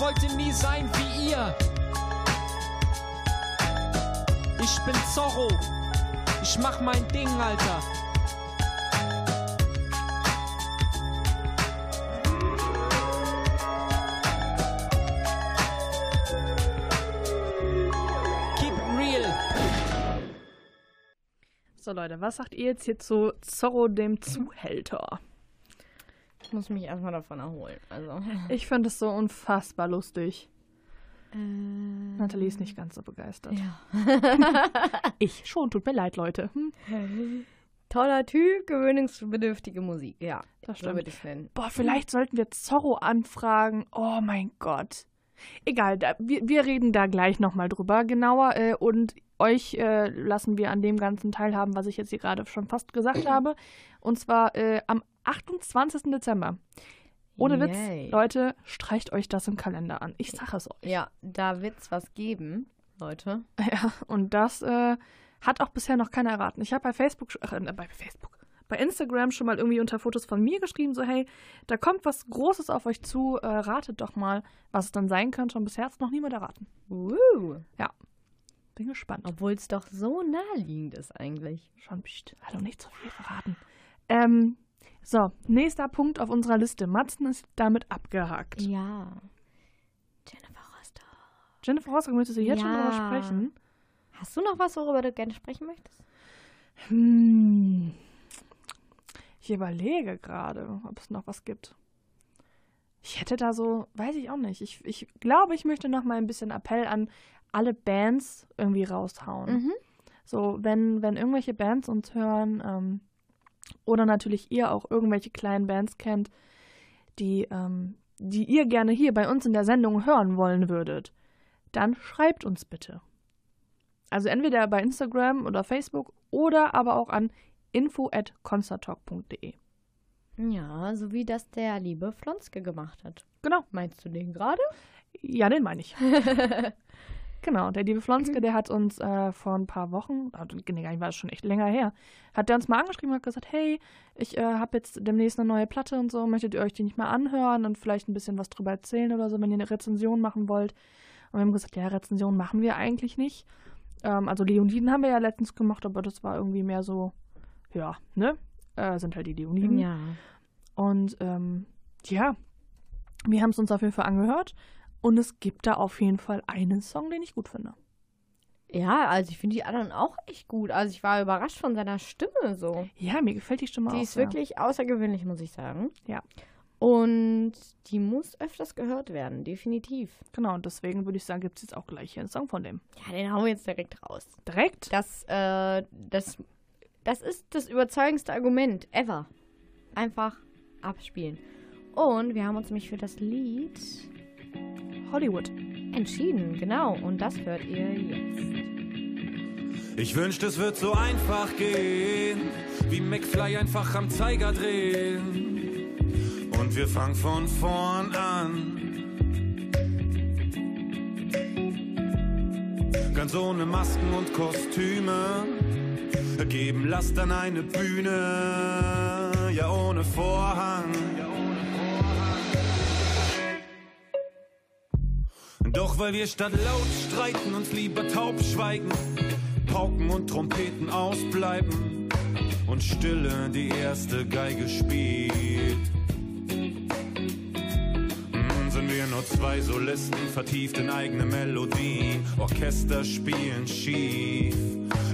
Wollte nie sein wie ihr. Ich bin Zorro. Ich mach mein Ding, Alter. Keep real. So Leute, was sagt ihr jetzt hier zu Zorro dem Zuhälter? Ich muss mich erstmal davon erholen. Also. Ich finde es so unfassbar lustig. Nathalie ist nicht ganz so begeistert. Ja. Ich schon, tut mir leid, Leute. Hm, Toller Typ, gewöhnungsbedürftige Musik. Ja, Das so stimmt. würde ich nennen. Boah, vielleicht sollten wir Zorro anfragen. Oh mein Gott. Egal, da, wir, wir reden da gleich nochmal drüber genauer äh, und euch äh, lassen wir an dem ganzen teilhaben, was ich jetzt hier gerade schon fast gesagt habe. Und zwar äh, am 28. Dezember. Ohne Yay. Witz, Leute, streicht euch das im Kalender an. Ich sage es euch. Ja, da wird's was geben, Leute. Ja, und das äh, hat auch bisher noch keiner erraten. Ich habe bei Facebook, ach, äh, bei Facebook, bei Instagram schon mal irgendwie unter Fotos von mir geschrieben, so hey, da kommt was Großes auf euch zu, äh, ratet doch mal, was es dann sein könnte. Und bisher hat es noch niemand erraten. Uh. Bin gespannt. Obwohl es doch so naheliegend ist eigentlich. Schon, pst, hallo, nicht zu viel verraten. Ähm, so, nächster Punkt auf unserer Liste. Matzen ist damit abgehakt. Ja. Jennifer Rostock. Jennifer Rostock, möchtest du jetzt schon Ja. drüber sprechen? Hast du noch was, worüber du gerne sprechen möchtest? Hm. Ich überlege gerade, ob es noch was gibt. Ich hätte da so, weiß ich auch nicht. Ich, ich glaube, ich möchte noch mal ein bisschen Appell an alle Bands irgendwie raushauen. Mhm. So, wenn, wenn irgendwelche Bands uns hören ähm, oder natürlich ihr auch irgendwelche kleinen Bands kennt, die, ähm, die ihr gerne hier bei uns in der Sendung hören wollen würdet, dann schreibt uns bitte. Also entweder bei Instagram oder Facebook oder aber auch an info@concerttalk.de. Ja, so wie das der liebe Flonske gemacht hat. Genau. Meinst du den gerade? Ja, den meine ich. genau, der liebe Flonske, der hat uns äh, vor ein paar Wochen, ah, nee, gar nicht, war das schon echt länger her, hat der uns mal angeschrieben und hat gesagt, hey, ich äh, habe jetzt demnächst eine neue Platte und so, möchtet ihr euch die nicht mal anhören und vielleicht ein bisschen was drüber erzählen oder so, wenn ihr eine Rezension machen wollt. Und wir haben gesagt, ja, Rezension machen wir eigentlich nicht. Ähm, also Leoniden haben wir ja letztens gemacht, aber das war irgendwie mehr so, ja, ne? Äh, sind halt die Leoniden. Ja. Und ähm, ja, wir haben es uns auf jeden Fall angehört. Und es gibt da auf jeden Fall einen Song, den ich gut finde. Ja, also ich finde die anderen auch echt gut. Also ich war überrascht von seiner Stimme so. Ja, mir gefällt die Stimme Die auch. ist sehr. wirklich außergewöhnlich, muss ich sagen. Ja. Und die muss öfters gehört werden, definitiv. Genau, und deswegen würde ich sagen, gibt es jetzt auch gleich hier einen Song von dem. Ja, den hauen wir jetzt direkt raus. Direkt? Das, äh, das, das ist das überzeugendste Argument ever. Einfach abspielen. Und wir haben uns nämlich für das Lied Hollywood. entschieden, genau. Und das hört ihr jetzt. Ich wünschte, es wird so einfach gehen, wie McFly einfach am Zeiger drehen. Und wir fangen von vorn an. Ganz ohne Masken und Kostüme, geben Last an eine Bühne, ja ohne Vorhang. Doch weil wir statt laut streiten uns lieber taub schweigen, Pauken und Trompeten ausbleiben und Stille die erste Geige spielt. Nur zwei Solisten, vertieft in eigene Melodien, Orchester spielen schief.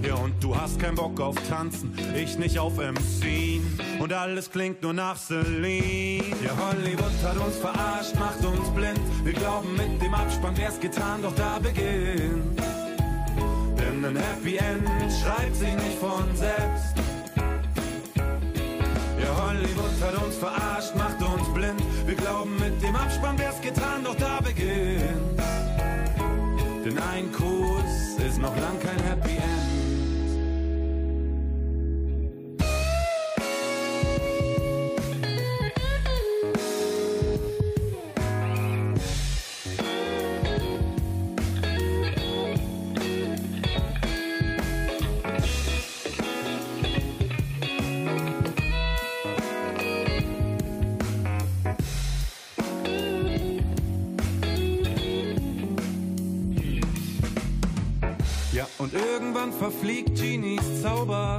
Ja, und du hast keinen Bock auf Tanzen, ich nicht auf MC. Und alles klingt nur nach Celine. Ja, Hollywood hat uns verarscht, macht uns blind. Wir glauben mit dem Abspann wär's getan, doch da beginnt. Denn ein Happy End schreibt sich nicht von selbst. Hollywood hat uns verarscht, macht uns blind. Wir glauben mit dem Abspann wär's getan, doch da beginnt. Denn ein Kuss ist noch lang kein Happy End. Verfliegt Genies Zauber.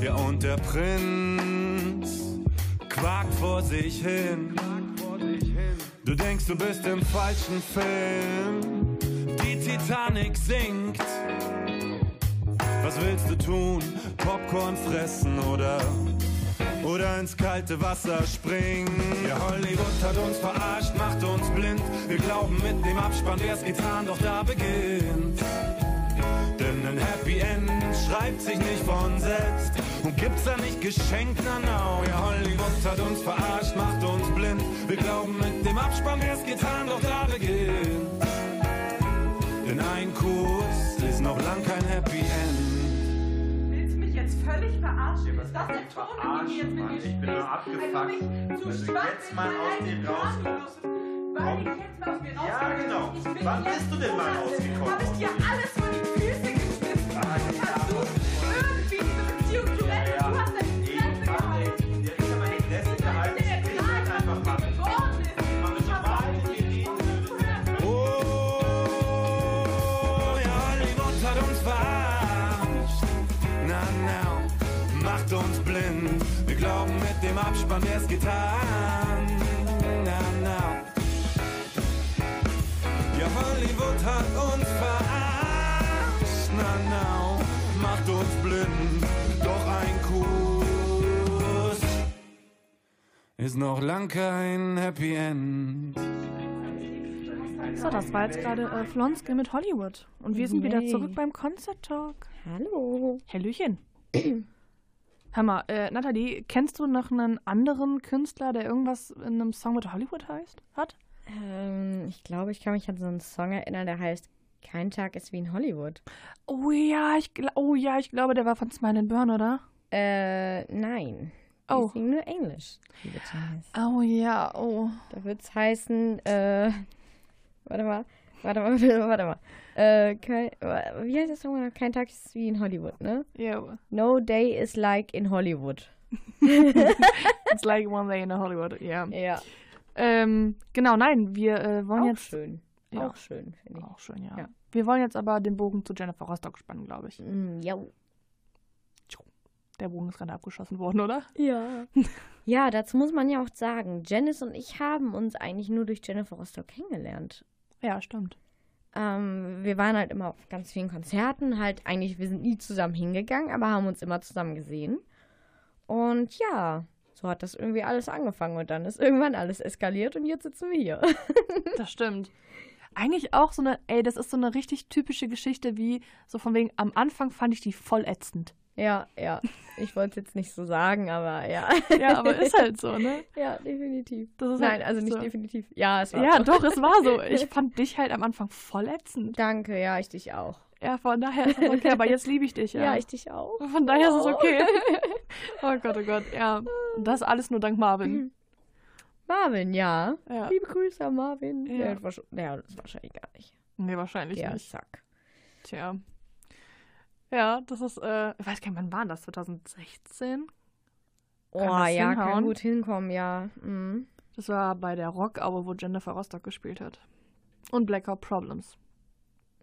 Ja, und der Prinz quakt vor sich hin. Du denkst, du bist im falschen Film. Die Titanic sinkt. Was willst du tun? Popcorn fressen oder oder ins kalte Wasser springen. Ja, Hollywood hat uns verarscht, macht uns blind. Wir glauben mit dem Abspann wär's getan, doch da beginnt. Denn ein Happy End schreibt sich nicht von selbst und gibt's da nicht geschenkt, na no. Ja, Hollywood hat uns verarscht, macht uns blind. Wir glauben mit dem Abspann wär's getan, doch da beginnt. Denn ein Kuss ist noch lang kein Happy End. Verarschen? Ist das der Ton, in dem jetzt mit Mann, mir ich bin nur sprichst? abgefuckt. Du mich zu schwach jetzt mal aus dem rauskommst. Weil ich jetzt mal aus mir Ja, rauskomme. genau. Ich bin Wann bist du denn mal rausgekommen? Hab ich dir alles vor die Füße geschmissen. Abspann wär's getan. Na, na. Ja, Hollywood hat uns verarscht. Na, na, macht uns blind. Doch ein Kuss ist noch lang kein Happy End. So, das war jetzt gerade äh, Flonske mit Hollywood. Und wir sind wieder zurück beim Concert Talk. Hallo. Hallöchen. Hör mal, äh, Nathalie, kennst du noch einen anderen Künstler, der irgendwas in einem Song mit Hollywood heißt? Hat? Ähm, ich glaube, ich kann mich an so einen Song erinnern, der heißt Kein Tag ist wie in Hollywood. Oh ja, ich, oh ja, ich glaube, der war von Smile and Burn, oder? Äh, nein. Oh. Die singen nur Englisch. Oh ja, oh. Da wird es heißen, äh, warte mal, warte mal, warte mal. Äh, kein, wie heißt das nochmal? Kein Tag ist wie in Hollywood, ne? Yeah, No day is like in Hollywood. it's like one day in Hollywood, ja. Ja, Ähm, genau, nein, wir äh, wollen auch jetzt... schön. Ja. Auch schön, finde ich. Auch schön, ja. Ja. Wir wollen jetzt aber den Bogen zu Jennifer Rostock spannen, glaube ich. Mm, ja. Der Bogen ist gerade abgeschossen worden, oder? Ja. ja, dazu muss man ja auch sagen, Janice und ich haben uns eigentlich nur durch Jennifer Rostock kennengelernt. Ja, stimmt. Ähm, wir waren halt immer auf ganz vielen Konzerten, halt eigentlich, wir sind nie zusammen hingegangen, aber haben uns immer zusammen gesehen. Und ja, so hat das irgendwie alles angefangen und dann ist irgendwann alles eskaliert und jetzt sitzen wir hier. Das stimmt. Eigentlich auch so eine, ey, das ist so eine richtig typische Geschichte, wie so von wegen, am Anfang fand ich die voll ätzend. Ja, ja. Ich wollte es jetzt nicht so sagen, aber ja. Ja, aber ist halt so, ne? Ja, definitiv. Nein, halt also nicht so. definitiv. Ja, es war Ja, so. doch, es war so. Ich fand dich halt am Anfang voll ätzend. Danke, ja, ich dich auch. Ja, von daher ist es okay, aber jetzt liebe ich dich, ja. Ja, ich dich auch. Von daher ist es Oh. okay. Oh Gott, oh Gott, ja. Und Das alles nur dank Marvin. Marvin, ja. Ja. Liebe Grüße an Marvin. Ja. Ja, das wahrscheinlich gar nicht. Nee, wahrscheinlich Der nicht. Sack. Tja. Ja, das ist, äh, ich weiß gar nicht, wann war das? 2016? Oh, Kann das ja, hinhauen? kann gut hinkommen, ja. Mhm. Das war bei der Rockaue, wo Jennifer Rostock gespielt hat. Und Blackout Problems.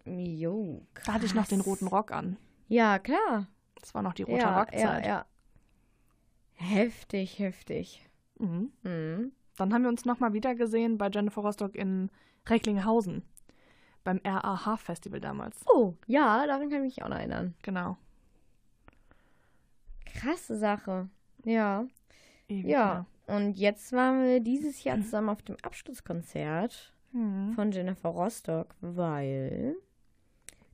Jo, Da hatte ich noch den roten Rock an. Ja, klar. Das war noch die rote ja, Rockzeit. ja, ja. Heftig, heftig. Mhm. Mhm. Dann haben wir uns nochmal wieder gesehen bei Jennifer Rostock in Recklinghausen. Beim RAH-Festival damals. Oh, ja, daran kann ich mich auch noch erinnern. Genau. Krasse Sache. Ja. Ewig Ja. Und jetzt waren wir dieses Jahr zusammen auf dem Abschlusskonzert. Mhm. von Jennifer Rostock, weil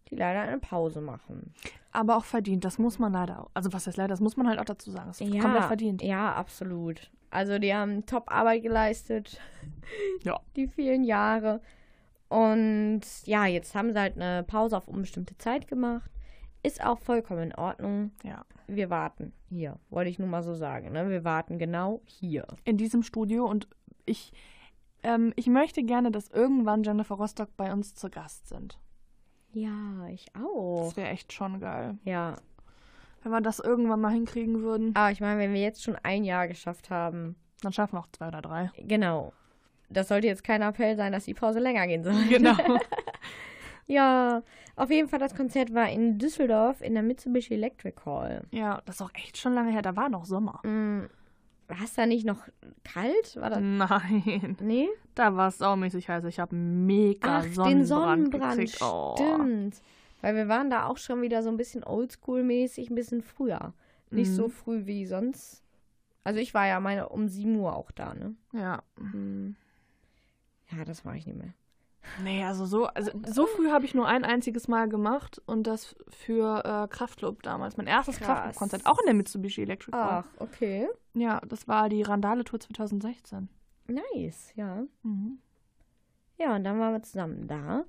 die leider eine Pause machen. Aber auch verdient, das muss man leider auch. Also was heißt leider, das muss man halt auch dazu sagen. Das ist komplett verdient. Ja, absolut. Also die haben Top-Arbeit geleistet. Ja. Die vielen Jahre. Und ja, jetzt haben sie halt eine Pause auf unbestimmte Zeit gemacht. Ist auch vollkommen in Ordnung. Ja. Wir warten hier, wollte ich nur mal so sagen. Ne? Wir warten genau hier. In diesem Studio und ich, ähm, ich möchte gerne, dass irgendwann Jennifer Rostock bei uns zu Gast sind. Ja, ich auch. Das wäre echt schon geil. Ja, Wenn wir das irgendwann mal hinkriegen würden, aber ich meine, wenn wir jetzt schon ein Jahr geschafft haben, dann schaffen wir auch zwei oder drei. genau. Das sollte jetzt kein Appell sein, dass die Pause länger gehen soll. Genau. Ja, auf jeden Fall, das Konzert war in Düsseldorf in der Mitsubishi Electric Hall. ja, das ist auch echt schon lange her. Da war noch Sommer. Mm, War es da nicht noch kalt? War das? Nein. Nee? Da war es saumäßig heiß. Ich habe mega Ach, Sonnenbrand, den Sonnenbrand, gekriegt. Oh. stimmt. Weil wir waren da auch schon wieder so ein bisschen oldschool-mäßig, ein bisschen früher. Nicht Mhm. so früh wie sonst. Also ich war ja meine um 7 Uhr auch da, ne? Ja. Hm. Ja, das mache ich nicht mehr. Nee, also so, also so früh habe ich nur ein einziges Mal gemacht und das für äh, Kraftclub damals. Mein erstes. Kraftclub-Konzert, auch in der Mitsubishi Electric. Ach, okay. Ja, das war die Randale-Tour 2016. Nice, ja. Mhm. Ja, und dann waren wir zusammen da.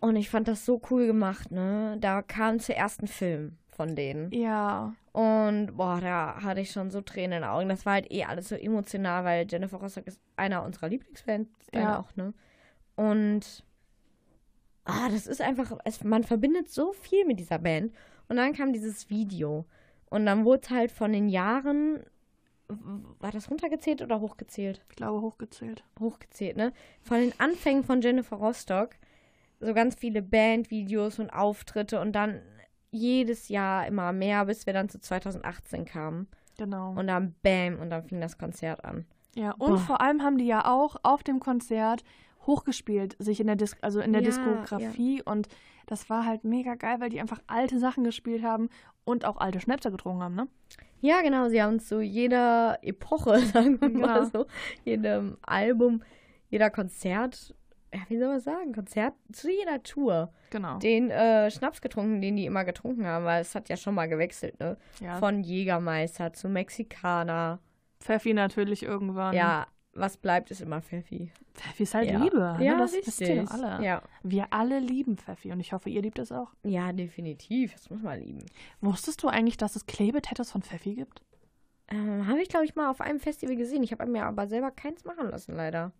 Und ich fand das so cool gemacht, ne? Da kam zuerst ein Film von denen. Ja, Und boah, da hatte ich schon so Tränen in den Augen. Das war halt eh alles so emotional, weil Jennifer Rostock ist einer unserer Lieblingsfans. Ja. auch, ne? Und ah, das ist einfach, es, man verbindet so viel mit dieser Band. Und dann kam dieses Video. Und dann wurde es halt von den Jahren, war das runtergezählt oder hochgezählt? ich glaube hochgezählt. hochgezählt, ne? Von den Anfängen von Jennifer Rostock. So ganz viele Bandvideos und Auftritte und dann jedes Jahr immer mehr, bis wir dann zu 2018 kamen. Genau. Und dann bam, und dann fing das Konzert an. ja, und Boah. vor allem haben die ja auch auf dem Konzert hochgespielt, sich in der Dis also in der Ja, Diskografie und das war halt mega geil, weil die einfach alte Sachen gespielt haben und auch alte Schnäpse getrunken haben, ne? Ja, genau, sie haben zu jeder Epoche, sagen wir mal Ja. so, jedem Album, jeder Konzert, ja, wie soll man sagen, Konzert, zu jeder Tour, Genau. den äh, Schnaps getrunken, den die immer getrunken haben, weil es hat ja schon mal gewechselt, ne? Ja, Von Jägermeister zu Mexikaner. Pfeffi natürlich irgendwann. Ja, was bleibt, ist immer Pfeffi. Pfeffi ist halt ja. Liebe. Ne? Ja, das wisst ihr alle. Ja. Wir alle lieben Pfeffi und ich hoffe, ihr liebt es auch. ja, definitiv. Das muss man lieben. Wusstest du eigentlich, dass es Klebetattoos von Pfeffi gibt? Ähm, habe ich, glaube ich, mal auf einem Festival gesehen. Ich habe mir aber selber keins machen lassen, leider.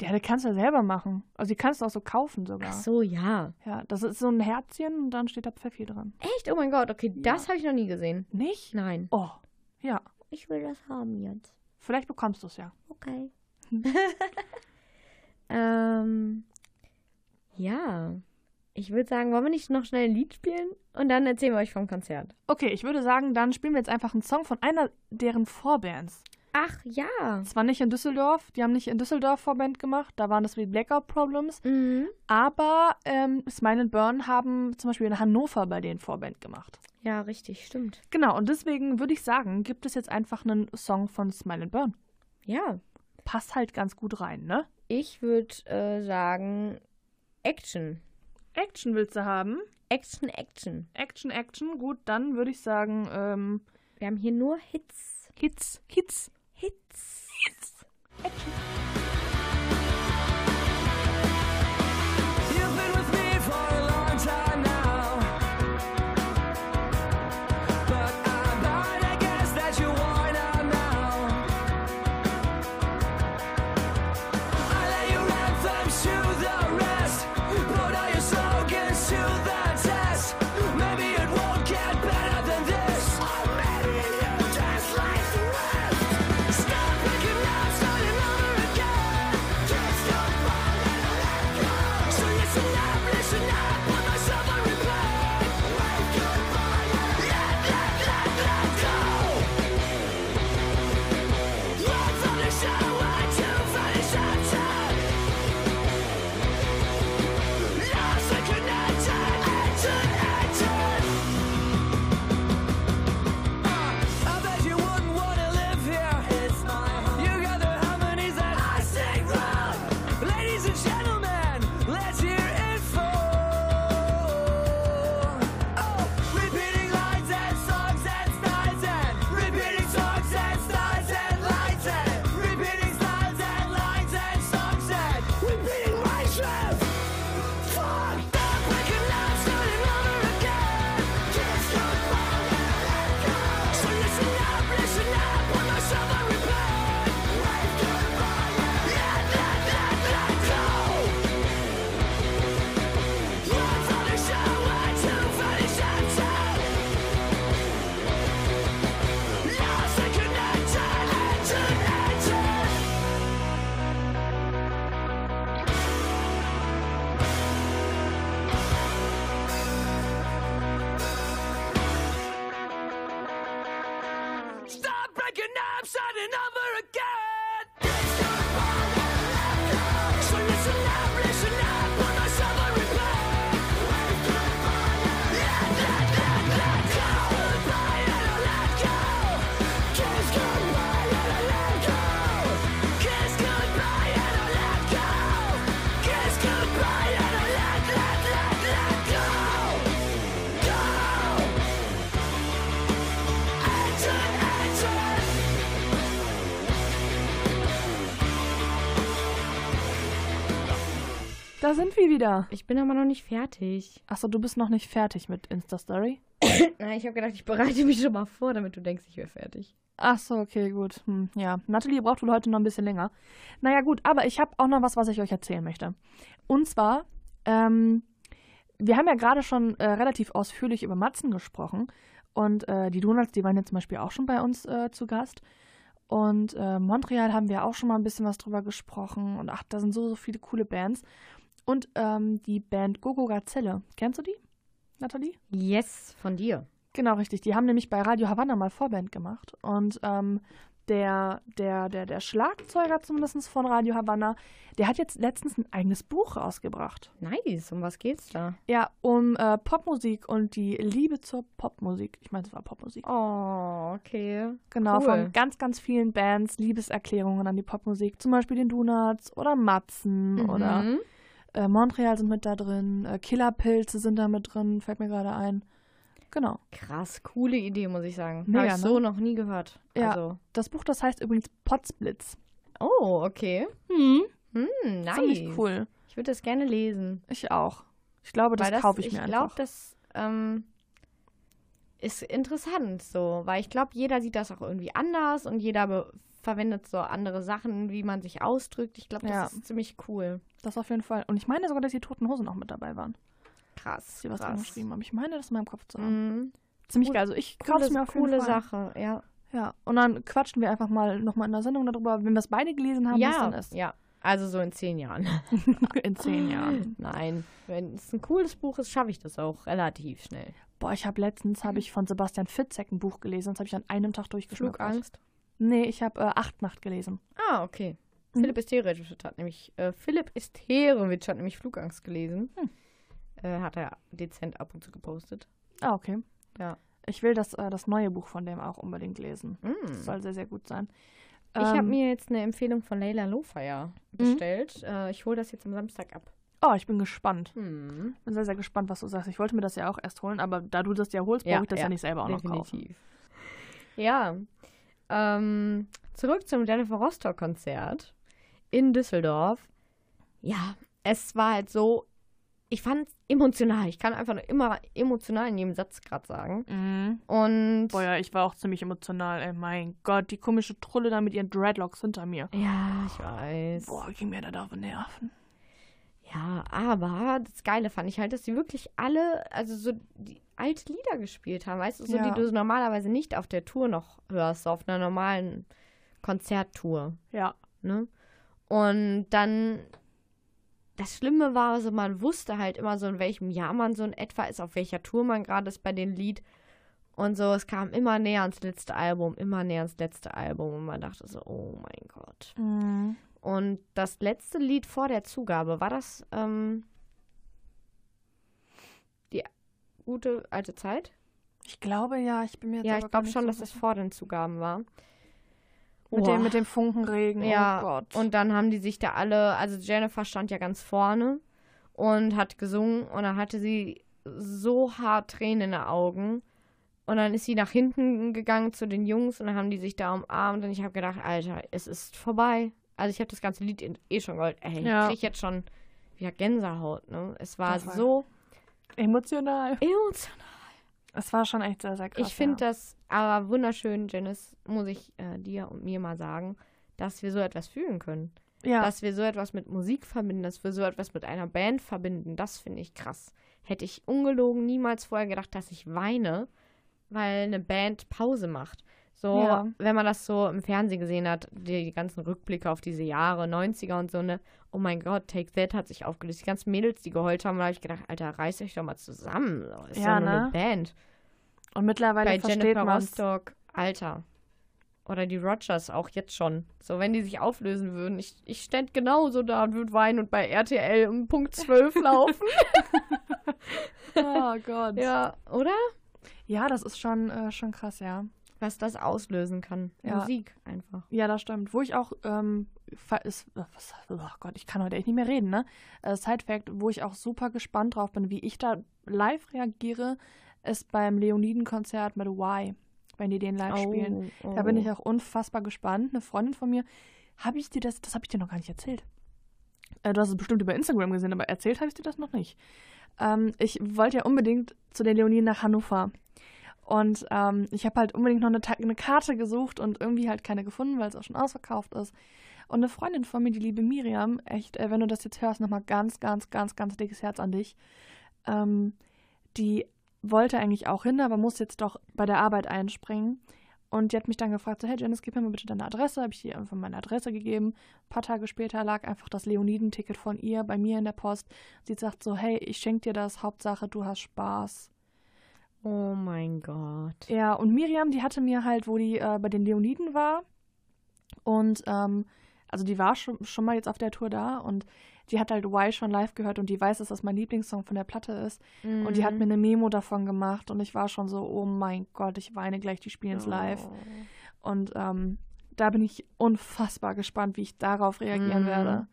Ja, die kannst du ja selber machen. Also die kannst du auch so kaufen sogar. Ach so, ja. Ja, das ist so ein Herzchen und dann steht da Pfeffi dran. Echt? Oh mein Gott, okay, das habe ich noch nie gesehen. Nicht? Nein. Oh, ja. Ich will das haben jetzt. Vielleicht bekommst du es ja. Okay. ähm, ja. Ich würde sagen, wollen wir nicht noch schnell ein Lied spielen? Und dann erzählen wir euch vom Konzert. Okay, ich würde sagen, dann spielen wir jetzt einfach einen Song von einer deren Vorbands. Ach ja. Zwar nicht in Düsseldorf, die haben nicht in Düsseldorf Vorband gemacht, da waren das wie Blackout Problems, Mhm. aber ähm, Smile and Burn haben zum Beispiel in Hannover bei denen Vorband gemacht. Ja, richtig, stimmt. Genau, und deswegen würde ich sagen, gibt es jetzt einfach einen Song von Smile and Burn. Ja. Passt halt ganz gut rein, ne? Ich würde äh, sagen Action. Action willst du haben? Action, Action. Action, Action. Gut, dann würde ich sagen, ähm, Wir haben hier nur Hits. Hits, Hits. Hits. You've Da sind wir wieder. Ich bin aber noch nicht fertig. Achso, du bist noch nicht fertig mit Insta-Story? Na, ich habe gedacht, ich bereite mich schon mal vor, damit du denkst, ich wäre fertig. Ach so, okay, gut. Hm, ja, Nathalie braucht wohl heute noch ein bisschen länger. Naja, gut, aber ich habe auch noch was, was ich euch erzählen möchte. Und zwar, ähm, wir haben ja gerade schon äh, relativ ausführlich über Matzen gesprochen. Und äh, die Donuts, die waren ja zum Beispiel auch schon bei uns äh, zu Gast. Und äh, Montreal haben wir auch schon mal ein bisschen was drüber gesprochen. Und ach, da sind so, so viele coole Bands. Und ähm, die Band Gogo Gazelle. Kennst du die, Nathalie? Yes, von dir. Genau, richtig. Die haben nämlich bei Radio Havanna mal Vorband gemacht. Und ähm, der, der, der, der Schlagzeuger zumindest von Radio Havanna, der hat jetzt letztens ein eigenes Buch rausgebracht. Nice, um was geht's da? Ja, um äh, Popmusik und die Liebe zur Popmusik. Ich meine, es war Popmusik. Oh, okay. Genau, cool. von ganz, ganz vielen Bands Liebeserklärungen an die Popmusik. Zum Beispiel den Donuts oder Matzen oder Mhm. Äh, Montreal sind mit da drin. Äh, Killerpilze sind da mit drin, fällt mir gerade ein. Genau. Krass, coole Idee, muss ich sagen. Mega, Habe ich ne? so noch nie gehört. Ja. Also. Das Buch, das heißt übrigens Potsblitz. Oh, okay. Hm. Hm, nice. Ziemlich cool. Ich würde das gerne lesen. Ich auch. Ich glaube, das Weil kaufe ich mir Ich glaube, einfach. das ähm, ist interessant so, weil ich glaube, jeder sieht das auch irgendwie anders und jeder verwendet so andere Sachen, wie man sich ausdrückt. Ich glaube, das Ja. ist ziemlich cool. Das auf jeden Fall. Und ich meine sogar, dass die Toten Hosen auch mit dabei waren. Krass. Dass sie was drin krass. geschrieben haben. Ich meine, das in meinem Kopf zu haben. Mhm. Ziemlich Cool- geil. Also ich kaufe es mir auf jeden coole Fall. Sache, ja. Ja. Und dann quatschen wir einfach mal nochmal in der Sendung darüber, wenn wir es beide gelesen haben, was Ja, dann ist. ja. Also so in zehn Jahren. In zehn Jahren. Nein, wenn es ein cooles Buch ist, schaffe ich das auch relativ schnell. Boah, ich habe letztens habe ich von Sebastian Fitzek ein Buch gelesen. Das habe ich an einem Tag durchgeschluckt. Flugangst. Nee, ich habe äh, Acht Nacht gelesen. Ah, okay. Mhm. Philipp Isterowitsch hat nämlich äh, Philipp Isterowitsch hat nämlich Flugangst gelesen. Hm. Äh, hat er dezent ab und zu gepostet. Ah, okay. Ja. Ich will das, äh, das neue Buch von dem auch unbedingt lesen. Mm. Das soll sehr, sehr gut sein. Ich habe Ähm, mir jetzt eine Empfehlung von Leila Lofire bestellt. Äh, ich hole das jetzt am Samstag ab. Oh, ich bin gespannt. Hm. Bin sehr, sehr gespannt, was du sagst. Ich wollte mir das ja auch erst holen, aber da du das ja holst, Ja, brauche ich das ja, ja, nicht selber auch noch kaufen. Definitiv. Ja. Ähm, zurück zum Jennifer Rostock-Konzert in Düsseldorf. Ja, es war halt so, ich fand es emotional. Ich kann einfach nur immer emotional in jedem Satz gerade sagen. Mhm. Und Boah, ja, ich war auch ziemlich emotional, ey. Mein Gott, die komische Trulle da mit ihren Dreadlocks hinter mir. ja, ich weiß. Boah, ging mir da auf den Nerven. Ja, aber das Geile fand ich halt, dass sie wirklich alle, also so die alte Lieder gespielt haben, weißt du, so Ja. die du normalerweise nicht auf der Tour noch hörst, so auf einer normalen Konzerttour. Ja. ne? Und dann, das Schlimme war, also man wusste halt immer so, in welchem Jahr man so in etwa ist, auf welcher Tour man gerade ist bei dem Lied. Und so, es kam immer näher ans letzte Album, immer näher ans letzte Album. Und man dachte so, oh mein Gott. Mhm. Und das letzte Lied vor der Zugabe, war das ähm, die gute alte Zeit? Ich glaube ja, ich bin mir jetzt ja, ich glaube schon, so dass das sicher. vor den Zugaben war. mit, dem, mit dem Funkenregen. Ja, oh Gott. und dann haben die sich da alle, also Jennifer stand ja ganz vorne und hat gesungen und dann hatte sie so hart Tränen in den Augen. Und dann ist sie nach hinten gegangen zu den Jungs und dann haben die sich da umarmt und ich habe gedacht, Alter, es ist vorbei. Also ich habe das ganze Lied eh schon gehört. Ey, Ja. ich krieg jetzt schon wieder Gänsehaut, ne? Es Das war- so Emotional. emotional. Es war schon echt sehr, sehr krass. Ich finde ja. das aber wunderschön, Janice, muss ich äh, dir und mir mal sagen, dass wir so etwas fühlen können. Ja, Dass wir so etwas mit Musik verbinden, dass wir so etwas mit einer Band verbinden, das finde ich krass. Hätte ich ungelogen niemals vorher gedacht, dass ich weine, weil eine Band Pause macht. So, Ja. wenn man das so im Fernsehen gesehen hat, die, die ganzen Rückblicke auf diese Jahre, 90er und so, ne, oh mein Gott, Take That hat sich aufgelöst. Die ganzen Mädels, die geheult haben, da habe ich gedacht, Alter, reißt euch doch mal zusammen. Ist Ja, ja ne? eine Band. und mittlerweile Bei versteht Jennifer man Rostock, Alter. Oder die Rogers auch jetzt schon. So, wenn die sich auflösen würden. Ich, ich ständ genauso da und würde weinen und bei RTL um Punkt 12 laufen. Oh Gott. Ja, ja, oder? ja das ist schon, äh, schon krass, ja. Was das auslösen kann. Ja. Musik einfach. Ja, das stimmt. Wo ich auch, ähm, ist, was, oh Gott, ich kann heute echt nicht mehr reden, ne? Äh, Side Fact, wo ich auch super gespannt drauf bin, wie ich da live reagiere, ist beim Leoniden-Konzert mit Y, wenn die den live spielen. oh. Da bin ich auch unfassbar gespannt. Eine Freundin von mir, habe ich dir das, das habe ich dir noch gar nicht erzählt. Äh, du hast es bestimmt über Instagram gesehen, aber erzählt habe ich dir das noch nicht. Ähm, ich wollte ja unbedingt zu den Leoniden nach Hannover. Und ähm, ich habe halt unbedingt noch eine, eine Karte gesucht und irgendwie halt keine gefunden, weil es auch schon ausverkauft ist. Und eine Freundin von mir, die liebe Miriam, echt, äh, wenn du das jetzt hörst, nochmal ganz, ganz, ganz, ganz dickes Herz an dich. Ähm, die wollte eigentlich auch hin, aber muss jetzt doch bei der Arbeit einspringen. Und die hat mich dann gefragt, so, hey Janice, gib mir mal bitte deine Adresse. Habe ich ihr einfach meine Adresse gegeben. Ein paar Tage später lag einfach das Leoniden-Ticket von ihr bei mir in der Post. Sie sagt so, hey, ich schenke dir das, Hauptsache du hast Spaß. Oh mein Gott. Ja, und Miriam, die hatte mir halt, wo die äh, bei den Leoniden war. Und, ähm, also die war schon, schon mal jetzt auf der Tour da und die hat halt Y schon live gehört und die weiß, dass das mein Lieblingssong von der Platte ist. Und die hat mir eine Memo davon gemacht und ich war schon so, oh mein Gott, ich weine gleich, die spielen es live. Und ähm, da bin ich unfassbar gespannt, wie ich darauf reagieren Mhm. werde.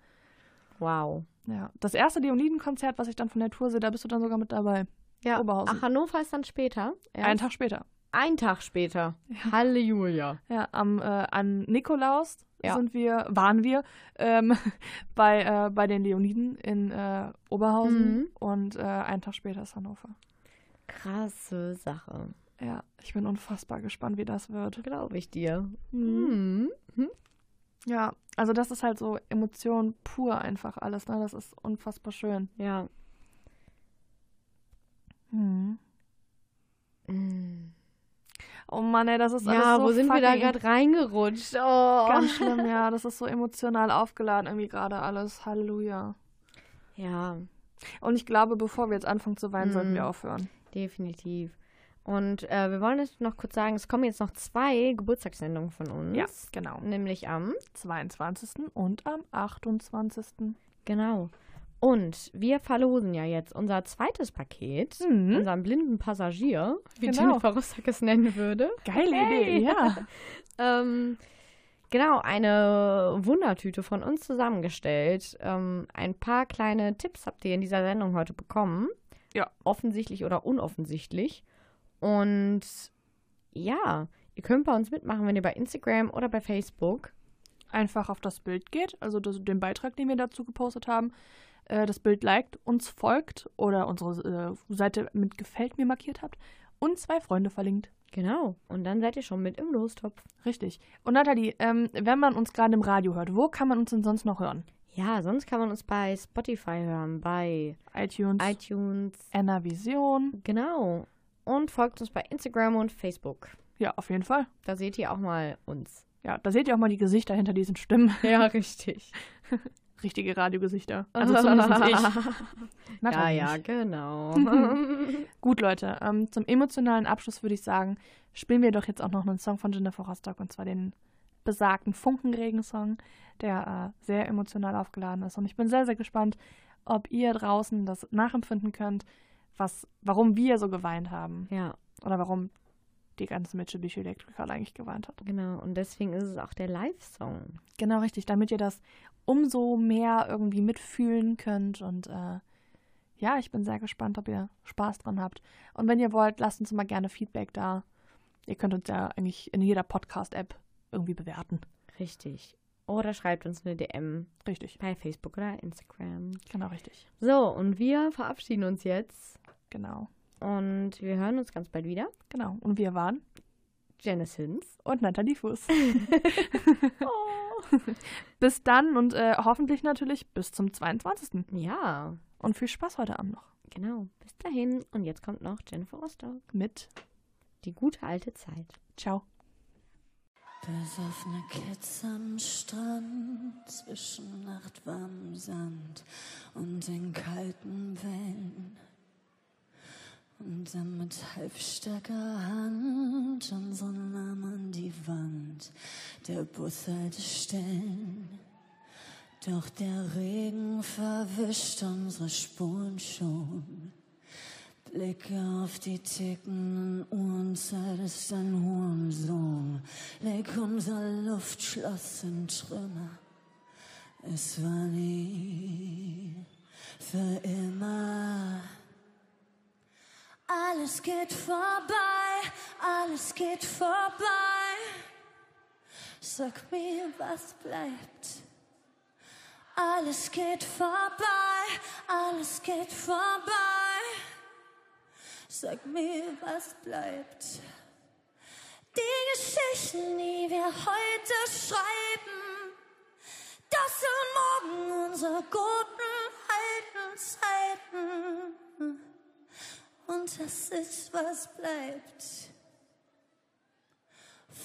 Wow. Ja, das erste Leoniden-Konzert, was ich dann von der Tour sehe, da bist du dann sogar mit dabei. Ja. Oberhausen. Ach, Hannover ist dann später. Erst? Einen Tag später. Ein Tag später. Halleluja. Ja, am äh, an Nikolaus Ja. sind wir, waren wir ähm, bei, äh, bei den Leoniden in äh, Oberhausen Mhm. und äh, einen Tag später ist Hannover. Krasse Sache. Ja, ich bin unfassbar gespannt, wie das wird. Glaube ich dir. Mhm. Mhm. Ja, also das ist halt so Emotion pur einfach alles, ne? Das ist unfassbar schön. Ja. Mhm. Mhm. Oh Mann, ey, das ist alles Ja, so wo sind wir da gerade reingerutscht? Oh. Ganz schlimm, ja. Das ist so emotional aufgeladen irgendwie gerade alles. Halleluja. Ja, Und ich glaube, bevor wir jetzt anfangen zu weinen, sollten Mhm. wir aufhören. definitiv. Und äh, wir wollen jetzt noch kurz sagen, es kommen jetzt noch zwei Geburtstagssendungen von uns. Ja, genau. Nämlich am 22. und am 28. Genau. Und wir verlosen ja jetzt unser zweites Paket, Mhm. unseren blinden Passagier, wie Genau. Jennifer Rostock es nennen würde. Geile Hey. Idee, ja. Ähm, genau, eine Wundertüte von uns zusammengestellt. Ähm, ein paar kleine Tipps habt ihr in dieser Sendung heute bekommen. Ja. Offensichtlich oder unoffensichtlich. Und ja, ihr könnt bei uns mitmachen, wenn ihr bei Instagram oder bei Facebook. Einfach auf das Bild geht, also das, den Beitrag, den wir dazu gepostet haben, äh, das Bild liked, uns folgt oder unsere äh, Seite mit Gefällt mir markiert habt und zwei Freunde verlinkt. Genau. Und dann seid ihr schon mit im Lostopf. Richtig. Und Nathalie, ähm, wenn man uns gerade im Radio hört, wo kann man uns denn sonst noch hören? Ja, sonst kann man uns bei Spotify hören, bei iTunes, iTunes. Vision. Genau. Und folgt uns bei Instagram und Facebook. Ja, auf jeden Fall. Da seht ihr auch mal uns. Ja, da seht ihr auch mal die Gesichter hinter diesen Stimmen. Ja, richtig. Richtige Radiogesichter. Also zumindest ich. ja, ja, genau. Gut, Leute, ähm, zum emotionalen Abschluss würde ich sagen, spielen wir doch jetzt auch noch einen Song von Jennifer Rostock und zwar den besagten Funkenregen-Song, der äh, sehr emotional aufgeladen ist. Und ich bin sehr, sehr gespannt, ob ihr draußen das nachempfinden könnt, was, warum wir so geweint haben ja, oder warum die ganze Mitsubishi Electrical eigentlich geweint hat. genau. Und deswegen ist es auch der Live-Song. Genau richtig, damit ihr das umso mehr irgendwie mitfühlen könnt und äh, ja, ich bin sehr gespannt, ob ihr Spaß dran habt. Und wenn ihr wollt, lasst uns mal gerne Feedback da. Ihr könnt uns ja eigentlich in jeder Podcast-App irgendwie bewerten. Richtig. Oder schreibt uns eine DM Richtig, bei Facebook oder Instagram. genau richtig. So, und wir verabschieden uns jetzt. Genau, Und wir hören uns ganz bald wieder. genau. Und wir waren Janice Hinz. und Nathalie Fuß. Oh. bis dann und äh, hoffentlich natürlich bis zum 22. Ja, Und viel Spaß heute Abend noch genau. Bis dahin. Und jetzt kommt noch Jennifer Rostock. mit Die gute alte Zeit. Ciao. Besoffene Kids am Strand, zwischen nachtwarmem Sand und den kalten Wellen. Und dann mit halbstarker Hand unseren Namen an die Wand. der Bushaltestellen. Doch der Regen verwischt unsere Spuren schon. Blicke auf die tickenden Uhren, Zeit ist ein Hurensohn. Leg unser Luftschloss in Trümmer. Es war nie für immer. Alles geht vorbei, alles geht vorbei. Sag mir, was bleibt. Alles geht vorbei, alles geht vorbei. Sag mir, was bleibt. Die Geschichten, die wir heute schreiben, das sind morgen unsere guten alten Zeiten. Und das ist, was bleibt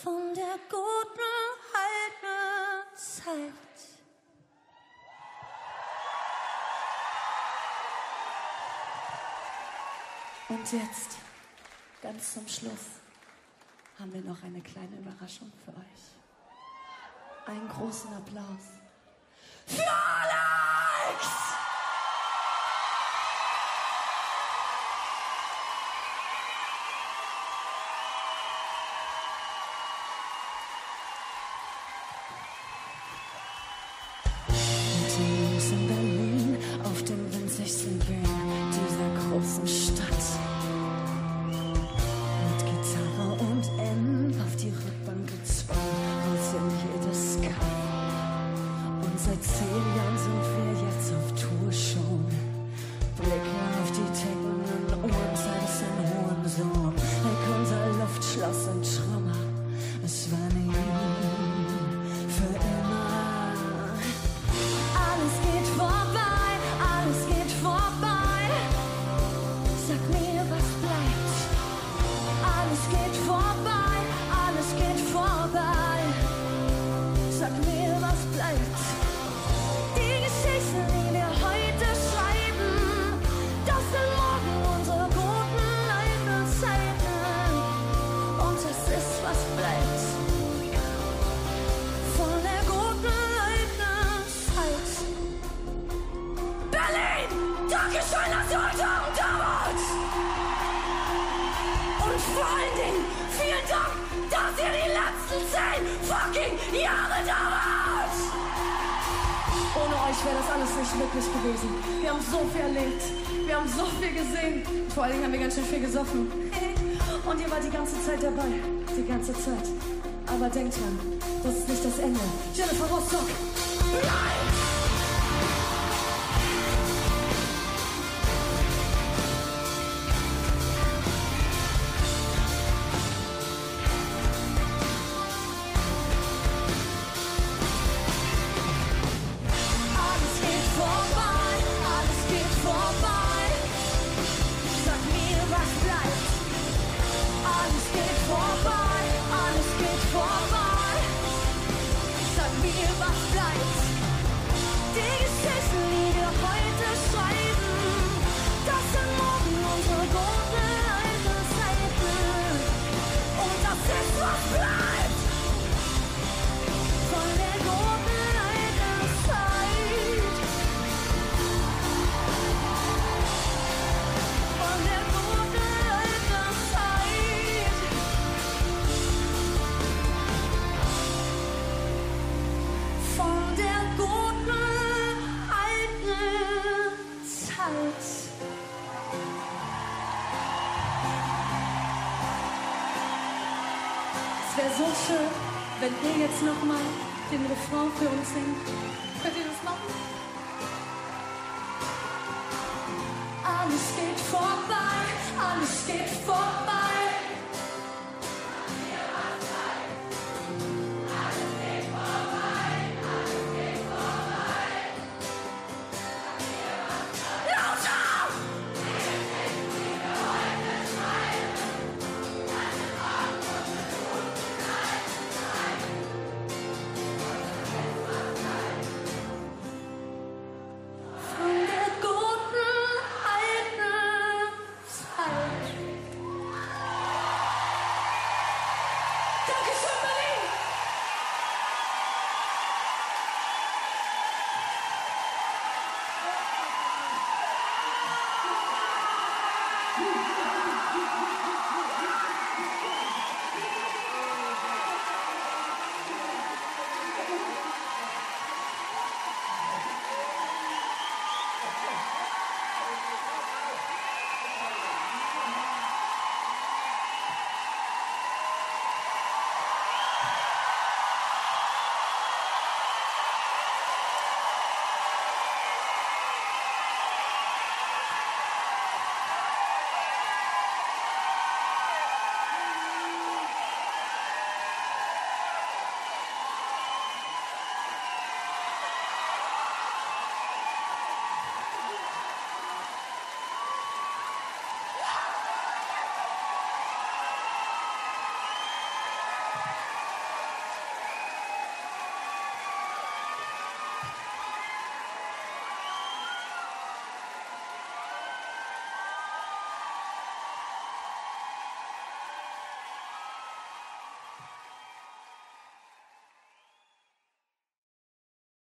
von der guten alten Zeit. Und jetzt, ganz zum Schluss, haben wir noch eine kleine Überraschung für euch. Einen großen Applaus für Alex! Fucking Jahre da wart! Ohne euch wäre das alles nicht möglich gewesen. Wir haben so viel erlebt. Wir haben so viel gesehen. Vor allen Dingen haben wir ganz schön viel gesoffen. Und ihr wart die ganze Zeit dabei. Die ganze Zeit. Aber denkt dran, das ist nicht das Ende. Jennifer Rostock, bleibt! Alles geht vorbei, alles geht vorbei.